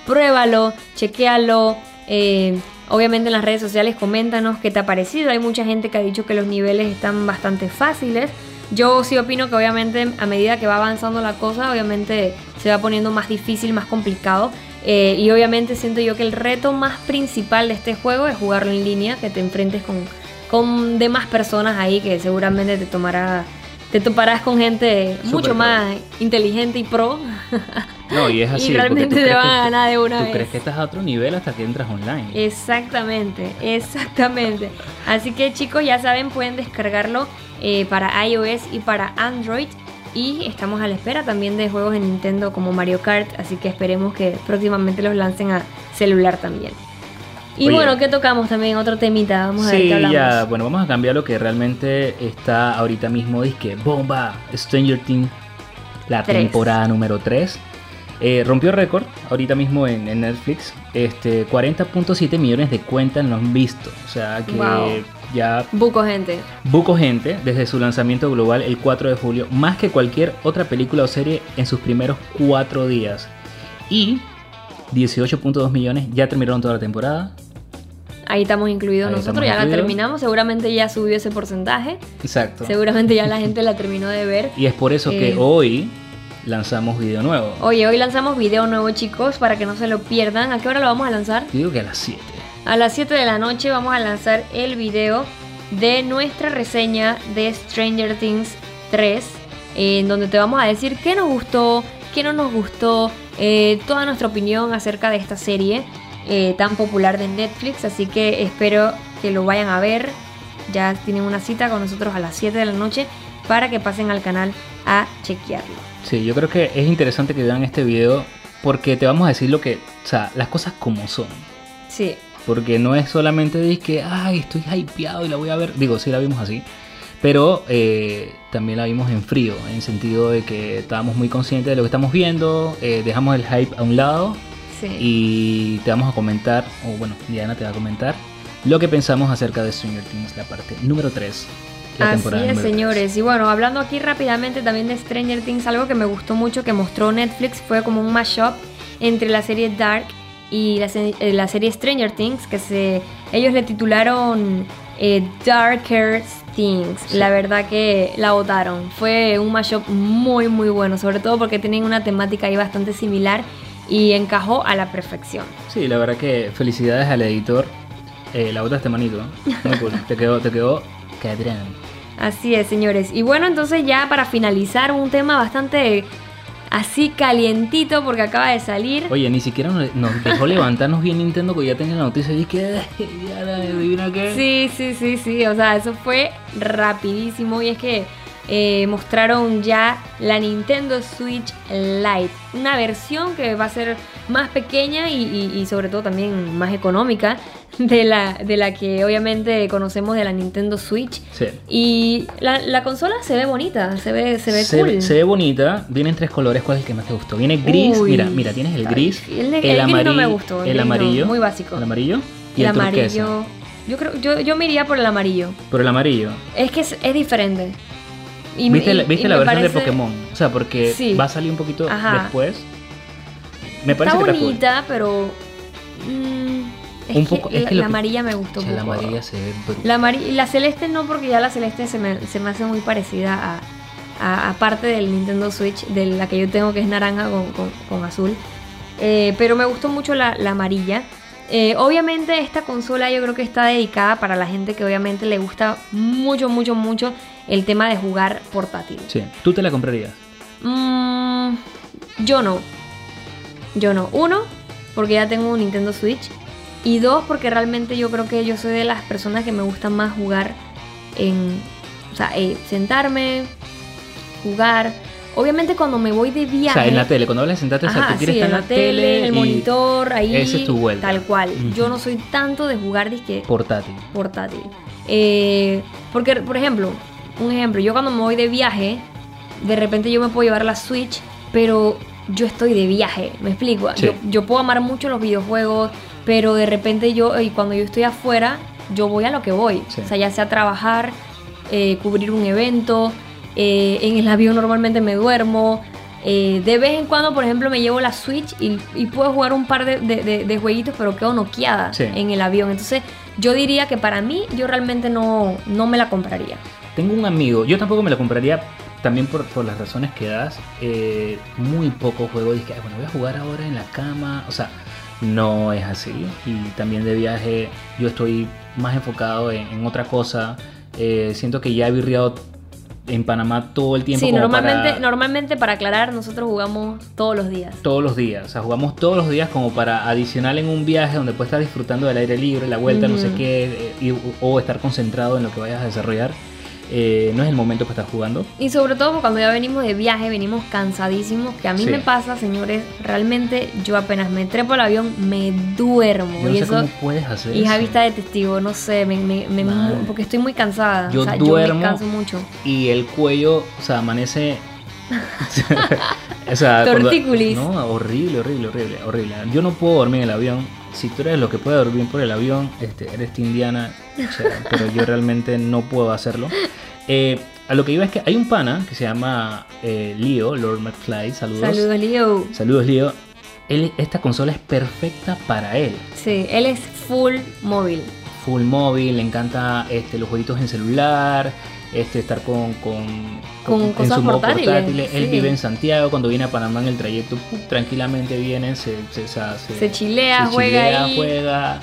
Pruébalo, chequealo. Eh, obviamente en las redes sociales coméntanos qué te ha parecido. Hay mucha gente que ha dicho que los niveles están bastante fáciles. Yo sí opino que obviamente a medida que va avanzando la cosa, obviamente se va poniendo más difícil, más complicado. Eh, y obviamente siento yo que el reto más principal de este juego es jugarlo en línea, que te enfrentes con con demás personas ahí que seguramente te tomará te toparás con gente mucho más inteligente y pro. No, y es así. y realmente te van a ganar de una ¿tú vez. crees que estás a otro nivel hasta que entras online. Exactamente, exactamente. Así que chicos, ya saben, pueden descargarlo eh, para iOS y para Android. Y estamos a la espera también de juegos de Nintendo como Mario Kart. Así que esperemos que próximamente los lancen a celular también. Y bueno, ¿qué tocamos también? Otro temita, vamos a ver qué hablamos. ya, bueno, vamos a cambiar lo que realmente está ahorita mismo, que bomba, Stranger Things, la temporada número 3. Eh, rompió récord ahorita mismo en, Netflix. Este, 40.7 millones de cuentas lo han visto. O sea que ya... Buco gente. Buco gente desde su lanzamiento global el 4 de julio. Más que cualquier otra película o serie en sus primeros 4 días. Y 18.2 millones ya terminaron toda la temporada. Ahí estamos incluidos nosotros, ya la terminamos, seguramente ya subió ese porcentaje. Exacto. Seguramente ya la gente la terminó de ver. Y es por eso que eh, hoy lanzamos video nuevo. Oye, hoy lanzamos video nuevo, chicos, para que no se lo pierdan. ¿A qué hora lo vamos a lanzar? digo que a las 7. A las 7 de la noche vamos a lanzar el video de nuestra reseña de Stranger Things 3, en donde te vamos a decir qué nos gustó, qué no nos gustó, eh, toda nuestra opinión acerca de esta serie. Eh, tan popular de Netflix, así que espero que lo vayan a ver. Ya tienen una cita con nosotros a las 7 de la noche para que pasen al canal a chequearlo. Sí, yo creo que es interesante que vean este video porque te vamos a decir lo que, o sea, las cosas como son. Sí. Porque no es solamente de que, ay, estoy hypeado y la voy a ver. Digo, sí la vimos así. Pero eh, también la vimos en frío, en sentido de que estábamos muy conscientes de lo que estamos viendo, eh, dejamos el hype a un lado y te vamos a comentar, o bueno, Diana te va a comentar lo que pensamos acerca de Stranger Things, la parte número 3. La Así es, señores. Y bueno, hablando aquí rápidamente también de Stranger Things, algo que me gustó mucho que mostró Netflix fue como un mashup entre la serie Dark y la, eh, serie Stranger Things, que se ellos le titularon eh, Darker Things. La verdad que la votaron. Fue un mashup muy muy bueno, sobre todo porque tienen una temática ahí bastante similar y encajó a la perfección. Sí, la verdad que felicidades al editor. Eh, la otra este manito, muy cool. te quedó, te quedó Así es, señores. Y bueno, entonces ya para finalizar, un tema bastante así calientito porque acaba de salir. Oye, ni siquiera nos dejó levantarnos bien Nintendo que ya tenía la noticia y que ya adivina qué. Sí, sí, sí, sí. O sea, eso fue rapidísimo. Y es que eh, mostraron ya la Nintendo Switch Lite, una versión que va a ser más pequeña y, sobre todo también más económica de la, de la que obviamente conocemos de la Nintendo Switch. Sí. Y la, consola se ve bonita, se ve, se ve cool. Se ve bonita, viene en tres colores, ¿cuál es el que más te gustó? Viene gris, mira, mira, tienes el gris, el, amarillo, me gustó, el, amarillo, muy básico. El amarillo y el, amarillo. Yo creo, yo, yo me iría por el amarillo. Por el amarillo. Es que es, es diferente. ¿Viste, la, ¿viste la versión de Pokémon? O sea, porque va a salir un poquito después. Me parece está bonita, pero. Mm, es un poco, que la, amarilla me gustó La amarilla se ve la, la celeste no, porque ya la celeste se me, se me hace muy parecida a, a, parte del Nintendo Switch, de la que yo tengo que es naranja con, con, azul. Eh, pero me gustó mucho la, la amarilla. Eh, obviamente esta consola yo creo que está dedicada para la gente que obviamente le gusta mucho, mucho, mucho el tema de jugar portátil. Sí, ¿tú te la comprarías? Mm, yo no. Yo no. Uno, porque ya tengo un Nintendo Switch. Y dos, porque realmente yo creo que yo soy de las personas que me gusta más jugar en... O sea, eh, sentarme, jugar. Obviamente cuando me voy de viaje... O sea, en la tele, cuando hablas o sea, tú quieres estar en la tele, en el monitor, ahí... Esa es tu vuelta. Tal cual. Yo no soy tanto de jugar disque... Portátil. Portátil. Eh, porque, por ejemplo, un ejemplo, yo cuando me voy de viaje, de repente yo me puedo llevar la Switch, pero yo estoy de viaje, me explico. Yo, puedo amar mucho los videojuegos, pero de repente yo, y cuando yo estoy afuera, yo voy a lo que voy. O sea, ya sea trabajar, eh, cubrir un evento, eh, en el avión normalmente me duermo. Eh, de vez en cuando, por ejemplo, me llevo la Switch y, puedo jugar un par de, jueguitos, pero quedo noqueada en el avión. Entonces, yo diría que para mí, yo realmente no, no me la compraría. Tengo un amigo, yo tampoco me la compraría también por, las razones que das. Eh, muy poco juego. Dije, bueno, voy a jugar ahora en la cama. O sea, no es así. Y también de viaje yo estoy más enfocado en, otra cosa. Eh, siento que ya he virreado en Panamá todo el tiempo. Sí, normalmente, para... normalmente para aclarar, nosotros jugamos todos los días. Todos los días, o sea, jugamos todos los días como para adicional en un viaje donde puedes estar disfrutando del aire libre, la vuelta, no sé qué, eh, o estar concentrado en lo que vayas a desarrollar. Eh, no es el momento para estar jugando. Y sobre todo cuando ya venimos de viaje, venimos cansadísimos, que a mí me pasa, señores, realmente yo apenas me trepo al avión, me duermo. no y sé eso, cómo puedes hacer y Javi está de testigo, no sé, me, porque estoy muy cansada. Yo duermo yo me canso mucho. Y el cuello, o sea, amanece... o sea, no, horrible, horrible, horrible, horrible. Yo no puedo dormir en el avión si tú eres lo que puede dormir por el avión, este, eres indiana, pero yo realmente no puedo hacerlo. Eh, a lo que iba es que hay un pana que se llama eh, Leo, Lord McFly, saludos. Saludos Leo. Saludos Leo. Él, esta consola es perfecta para él. Sí, él es full móvil. Full móvil, le encanta este, los jueguitos en celular, este, estar con, con, con, cosas portátiles. Él vive en Santiago, cuando viene a Panamá en el trayecto, tranquilamente viene, se, se, se, chilea, juega, juega.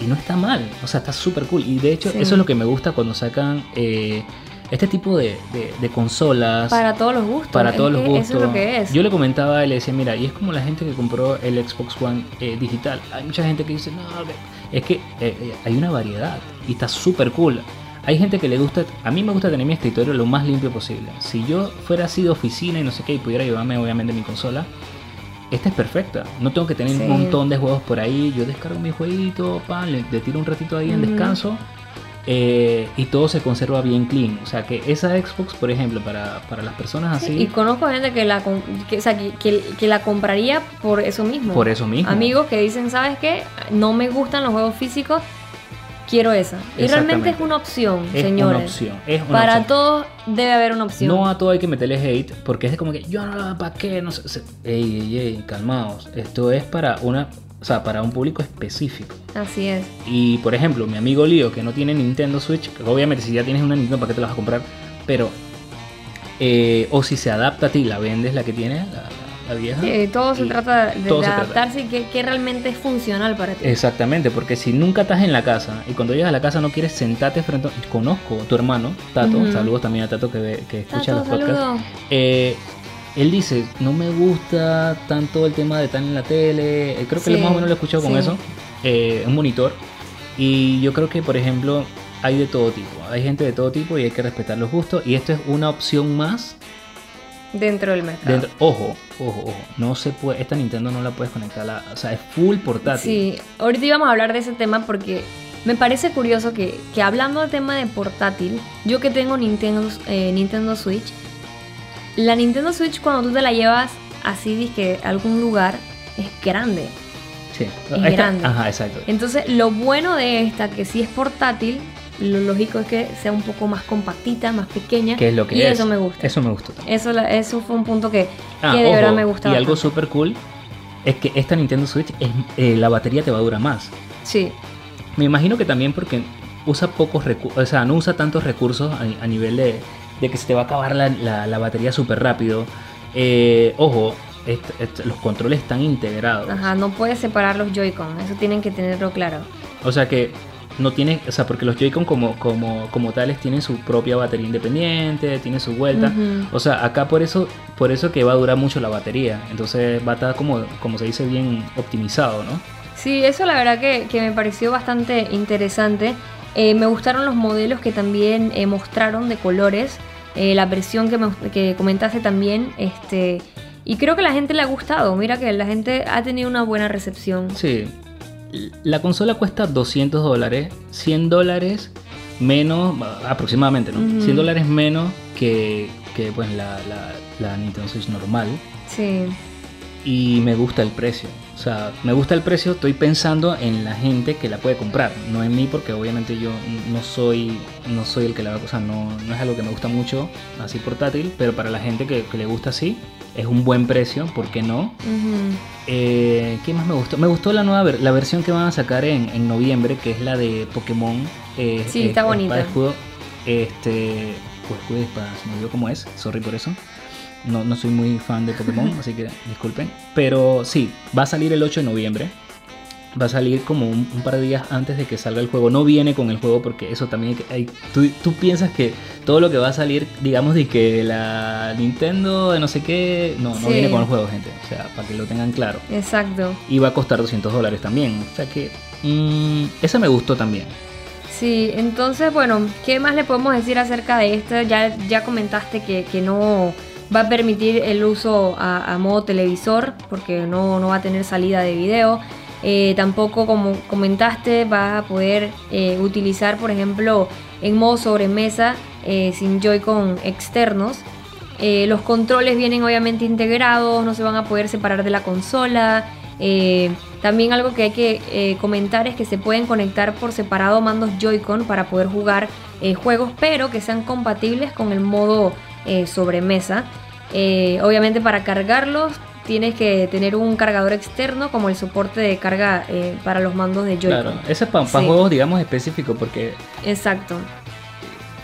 Y no está mal, o sea, está súper cool. Y de hecho, eso es lo que me gusta cuando sacan eh, este tipo de, de, consolas. Para todos los gustos. Para todos los gustos. Eso es lo que es. Yo le comentaba, le decía, mira, y es como la gente que compró el Xbox One eh, digital. Hay mucha gente que dice, no, es que eh, hay una variedad y está súper cool. Hay gente que le gusta, a mí me gusta tener mi escritorio lo más limpio posible. Si yo fuera así de oficina y no sé qué y pudiera llevarme obviamente mi consola, esta es perfecta. No tengo que tener un montón de juegos por ahí. Yo descargo mi jueguito, pan, le, tiro un ratito ahí en descanso. Eh, y todo se conserva bien clean. O sea que esa Xbox, por ejemplo, para, las personas así. y conozco gente que la, que, que, la compraría por eso mismo. Por eso mismo. Amigos que dicen, ¿sabes qué? No me gustan los juegos físicos, quiero esa. Y realmente es una opción, es señores. Una opción, es una Para todos debe haber una opción. No a todo hay que meterle hate, porque es como que yo no, ¿para qué? No sé. Ey, ey, ey, calmaos. Esto es para una. O sea, para un público específico. Así es. Y por ejemplo, mi amigo Lío, que no tiene Nintendo Switch, obviamente si ya tienes una Nintendo, ¿para qué te la vas a comprar? Pero. Eh, o si se adapta a ti, la vendes la que tienes, todo se trata de, adaptarse y que, realmente es funcional para ti. Exactamente, porque si nunca estás en la casa y cuando llegas a la casa no quieres sentarte frente a... Conozco a tu hermano, Tato, saludos también a Tato que, que escucha los podcasts. Eh, él dice, no me gusta tanto el tema de estar en la tele, eh, creo que más o menos lo he escuchado con eso, eh, un monitor. Y yo creo que, por ejemplo, hay de todo tipo. Hay gente de todo tipo y hay que respetar los gustos. Y esto es una opción más dentro del mercado. ojo, ojo, ojo. No se puede, esta Nintendo no la puedes conectar, a o sea, es full portátil. Sí, ahorita íbamos a hablar de ese tema porque me parece curioso que, que hablando del tema de portátil, yo que tengo Nintendo, eh, Nintendo Switch, la Nintendo Switch cuando tú te la llevas así, que a algún lugar, es grande. Sí, es grande. Ajá, exacto. Entonces, lo bueno de esta, que si es portátil, lo lógico es que sea un poco más compactita, más pequeña. Que es lo que y eso me gusta. Eso me gustó. Eso, eso fue un punto que, ah, de verdad me gustaba. Y algo súper cool es que esta Nintendo Switch, es, eh, la batería te va a durar más. Sí. Me imagino que también porque usa pocos recursos, o sea, no usa tantos recursos a, nivel de, que se te va a acabar la, batería súper rápido. Eh, ojo, los controles están integrados. Ajá, no puedes separar los Joy-Con, eso tienen que tenerlo claro. O sea que no tiene, o sea, porque los Joy-Con como, como, como tales tienen su propia batería independiente, tiene su vuelta. O sea, acá por eso, por eso que va a durar mucho la batería. Entonces va a estar como, como se dice bien optimizado, ¿no? Sí, eso la verdad que, me pareció bastante interesante. Eh, me gustaron los modelos que también eh, mostraron de colores. Eh, la versión que, me, que comentaste también. Este, y creo que a la gente le ha gustado. Mira que la gente ha tenido una buena recepción. Sí, la consola cuesta 200 dólares, 100 dólares menos, aproximadamente, ¿no? 100 dólares menos que, que pues, la, la, Nintendo Switch normal. Sí. Y me gusta el precio. O sea, me gusta el precio, estoy pensando en la gente que la puede comprar, no en mí porque obviamente yo no soy no soy el que la va a... Sea, no, no es algo que me gusta mucho así portátil, pero para la gente que, que le gusta así, es un buen precio, ¿por qué no? Eh, ¿Qué más me gustó? Me gustó la nueva la versión que van a sacar en, noviembre, que es la de Pokémon. Eh, sí, está bonita. escudo, este, pues escudo espada, se me olvidó cómo es, sorry por eso. No, no soy muy fan de Pokémon, así que disculpen. Pero sí, va a salir el 8 de noviembre va a salir como un, par de días antes de que salga el juego. No viene con el juego porque eso también hay, tú, tú, piensas que todo lo que va a salir, digamos, de que la Nintendo de no sé qué, no, no viene con el juego, gente. O sea, para que lo tengan claro. Exacto. Y va a costar 200 dólares también. O sea que mm, esa me gustó también. Sí, entonces, bueno, ¿qué más le podemos decir acerca de esto? Ya, ya comentaste que, que no va a permitir el uso a, modo televisor porque no, no va a tener salida de video. Eh, tampoco, como comentaste, vas a poder eh, utilizar, por ejemplo, en modo sobremesa eh, sin Joy-Con externos. los controles vienen obviamente integrados, no se van a poder separar de la consola. también algo que hay que comentar es que se pueden conectar por separado mandos Joy-Con para poder jugar juegos, pero que sean compatibles con el modo sobremesa. obviamente para cargarlos tienes que tener un cargador externo como el soporte de carga eh, para los mandos de Joy-Con. Claro, ese es para juegos, digamos, específicos porque... Exacto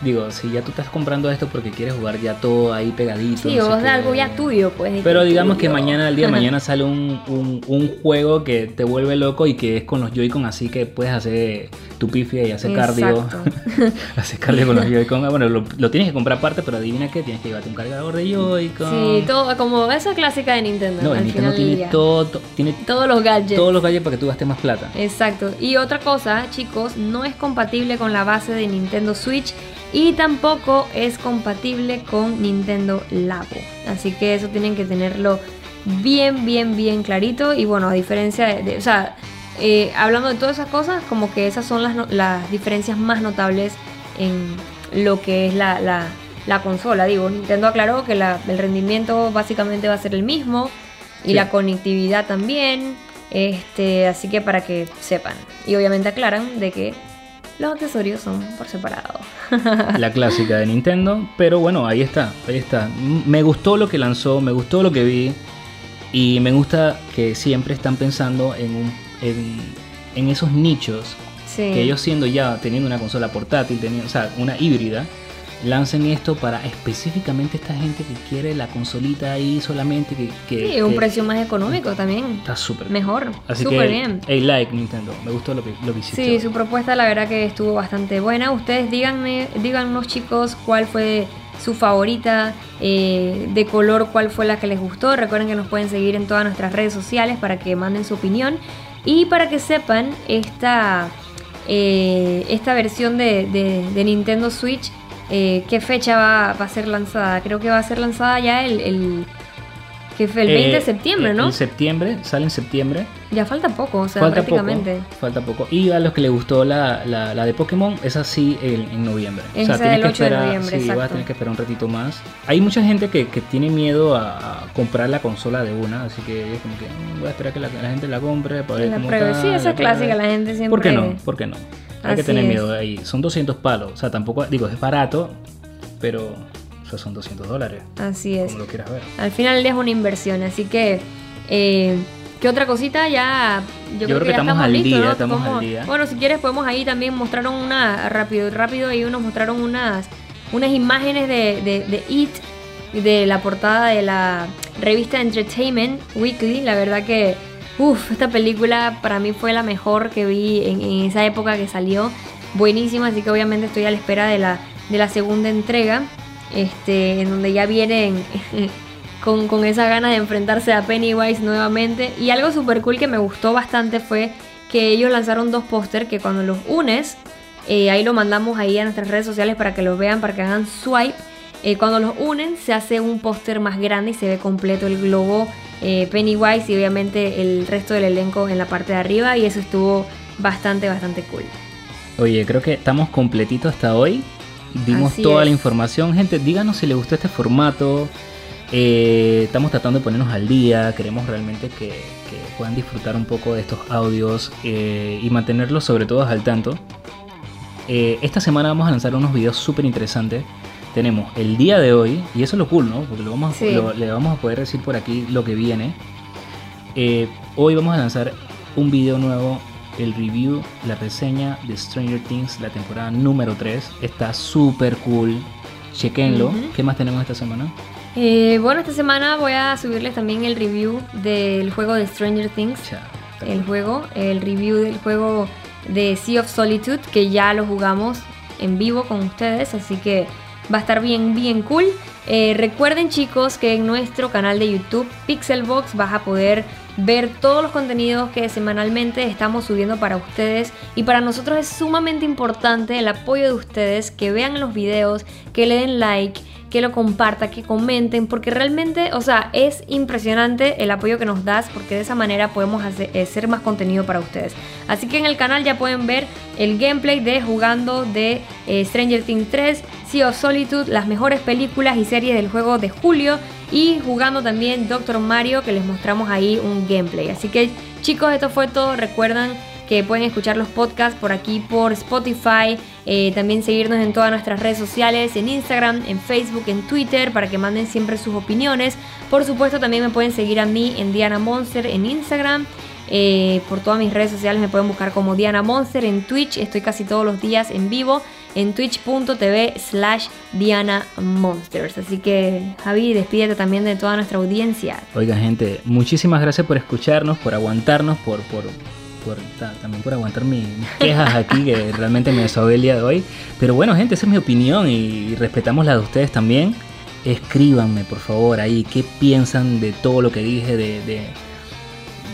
digo, si ya tú estás comprando esto porque quieres jugar ya todo ahí pegadito. Sí, o sea, algo ya tuyo, pues. Pero digamos que mañana, el día de mañana sale un, un, juego que te vuelve loco y que es con los Joy-Con, así que puedes hacer tu pifia y hacer cardio. hacer cardio con los Joy-Con. Bueno, lo, tienes que comprar aparte, pero adivina qué, tienes que llevarte un cargador de Joy-Con. Sí, todo, como esa clásica de Nintendo. No, Nintendo tiene, todo, tiene todos los gadgets. Todos los gadgets para que tú gastes más plata. Exacto. Y otra cosa, chicos, no es compatible con la base de Nintendo Switch y tampoco es compatible con Nintendo Labo. Así que eso tienen que tenerlo bien, bien, bien clarito. Y bueno, a diferencia de, o sea, eh, hablando de todas esas cosas, como que esas son las, las diferencias más notables en lo que es la, la, consola. Digo, Nintendo aclaró que el rendimiento básicamente va a ser el mismo y la conectividad también. Este, así que para que sepan. Y obviamente aclaran de que los accesorios son por separado. La clásica de Nintendo, pero bueno, ahí está, ahí está. Me gustó lo que lanzó, me gustó lo que vi y me gusta que siempre están pensando en, en, esos nichos que ellos siendo ya teniendo una consola portátil, teniendo, o sea, una híbrida, lancen esto para específicamente esta gente que quiere la consolita ahí solamente que, que sí, un precio más económico también. está súper mejor así súper bien. hey like Nintendo. Me gustó lo que lo que sí su propuesta la verdad que estuvo bastante buena. Ustedes díganme díganos chicos cuál fue su favorita eh, de color cuál fue la que les gustó. Recuerden que nos pueden seguir en todas nuestras redes sociales para que manden su opinión y para que sepan esta eh, esta versión de, Nintendo Switch, eh, ¿qué fecha va, a ser lanzada? Creo que va a ser lanzada ya el que fue el 20 de eh, septiembre, ¿no? En septiembre, sale en septiembre. Ya falta poco, o sea, falta prácticamente. Poco, falta poco. Y a los que les gustó la, la, de Pokémon, es así en, noviembre. o sea, tienes que esperar, sí, vas a tener que esperar un ratito más. Hay mucha gente que, que tiene miedo a, comprar la consola de una, así que es como que mm, voy a esperar que la, gente la compre para ver cómo está, Sí, esa clásica, la gente siempre... ¿Por qué no? ¿Por qué no? Hay que tener miedo ahí. Son 200 palos, o sea, tampoco, digo, es barato, pero o sea, son 200 dólares. Así es. Como lo quieras ver. Al final es una inversión, así que... Eh, ¿Qué otra cosita? Ya, yo, creo, que, ya estamos, al día, estamos al día. Bueno, si quieres podemos ahí también mostraron una rápido, rápido ahí nos mostraron unas unas imágenes de, de, de It de la portada de la revista Entertainment Weekly. La verdad que, uff, esta película para mí fue la mejor que vi en, en, esa época que salió. Buenísima, así que obviamente estoy a la espera de la, de la segunda entrega este, en donde ya vienen con, con esa gana de enfrentarse a Pennywise nuevamente. Y algo súper cool que me gustó bastante fue que ellos lanzaron dos póster que cuando los unes, eh, ahí lo mandamos ahí a nuestras redes sociales para que lo vean, para que hagan swipe. Eh, cuando los unen se hace un póster más grande y se ve completo el globo eh, Pennywise y obviamente el resto del elenco en la parte de arriba y eso estuvo bastante, bastante cool. Oye, creo que estamos completitos hasta hoy dimos toda la información. Gente, díganos si les gustó este formato. Eh, estamos tratando de ponernos al día. Queremos realmente que, puedan disfrutar un poco de estos audios eh, y mantenerlos sobre todo al tanto. Eh, esta semana vamos a lanzar unos videos súper interesantes. Tenemos el día de hoy, y eso es lo cool, ¿no? Porque lo vamos, le vamos a poder decir por aquí lo que viene. hoy vamos a lanzar un video nuevo el review, la reseña de Stranger Things, la temporada número 3. Está súper cool. Chequenlo. ¿Qué más tenemos esta semana? Eh, bueno, esta semana voy a subirles también el review del juego de Stranger Things. el juego, el review del juego de Sea of Solitude, que ya lo jugamos en vivo con ustedes, así que va a estar bien, bien cool. Eh, recuerden chicos que en nuestro canal de YouTube Pixelbox vas a poder ver todos los contenidos que semanalmente estamos subiendo para ustedes y para nosotros es sumamente importante el apoyo de ustedes, que vean los videos, que le den like que lo comparta, que comenten, porque realmente, o sea, es impresionante el apoyo que nos das, porque de esa manera podemos hacer, eh, más contenido para ustedes. Así que en el canal ya pueden ver el gameplay de jugando de eh, Stranger Things 3, Sea of Solitude, las mejores películas y series del juego de julio, y jugando también Doctor Mario, que les mostramos ahí un gameplay. Así que chicos, esto fue todo. Recuerdan que pueden escuchar los podcasts por aquí por Spotify, eh, también seguirnos en todas nuestras redes sociales, en Instagram, en Facebook, en Twitter, para que manden siempre sus opiniones. Por supuesto también me pueden seguir a mí en Diana Monster en Instagram. Eh, por todas mis redes sociales me pueden buscar como Diana Monster en Twitch. Estoy casi todos los días en vivo en twitch.tv slash Diana Monsters. Así que Javi, despídete también de toda nuestra audiencia. Oiga gente, muchísimas gracias por escucharnos, por aguantarnos, por, por también por aguantar mis, quejas aquí, que realmente me desahogé el día de hoy. Pero bueno, gente, esa es mi opinión y respetamos la de ustedes también. Escríbanme, por favor, ahí qué piensan de todo lo que dije, de,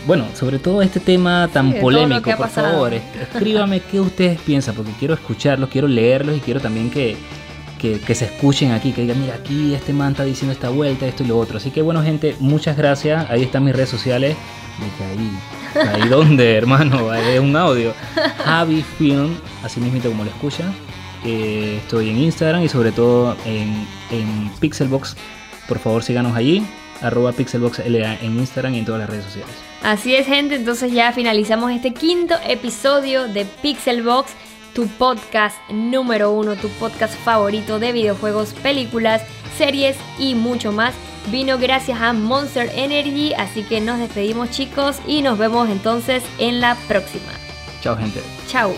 bueno, sobre todo este tema tan polémico, por favor, escríbanme qué ustedes piensan, porque quiero escucharlos, quiero leerlos y quiero también que, que, se escuchen aquí, que digan, mira, aquí este man está diciendo esta vuelta, esto y lo otro. Así que bueno, gente, muchas gracias. Ahí están mis redes sociales. ahí Ahí donde, hermano, es un audio. Javi Film, así mismo como lo escucha. Eh, estoy en Instagram y sobre todo en, en Pixelbox. Por favor, síganos allí. Arroba PixelboxLA en Instagram y en todas las redes sociales. Así es, gente. Entonces ya finalizamos este quinto episodio de Pixelbox tu podcast número uno, tu podcast favorito de videojuegos, películas, series y mucho más vino gracias a Monster Energy. Así que nos despedimos chicos y nos vemos entonces en la próxima. Chao gente. Chao.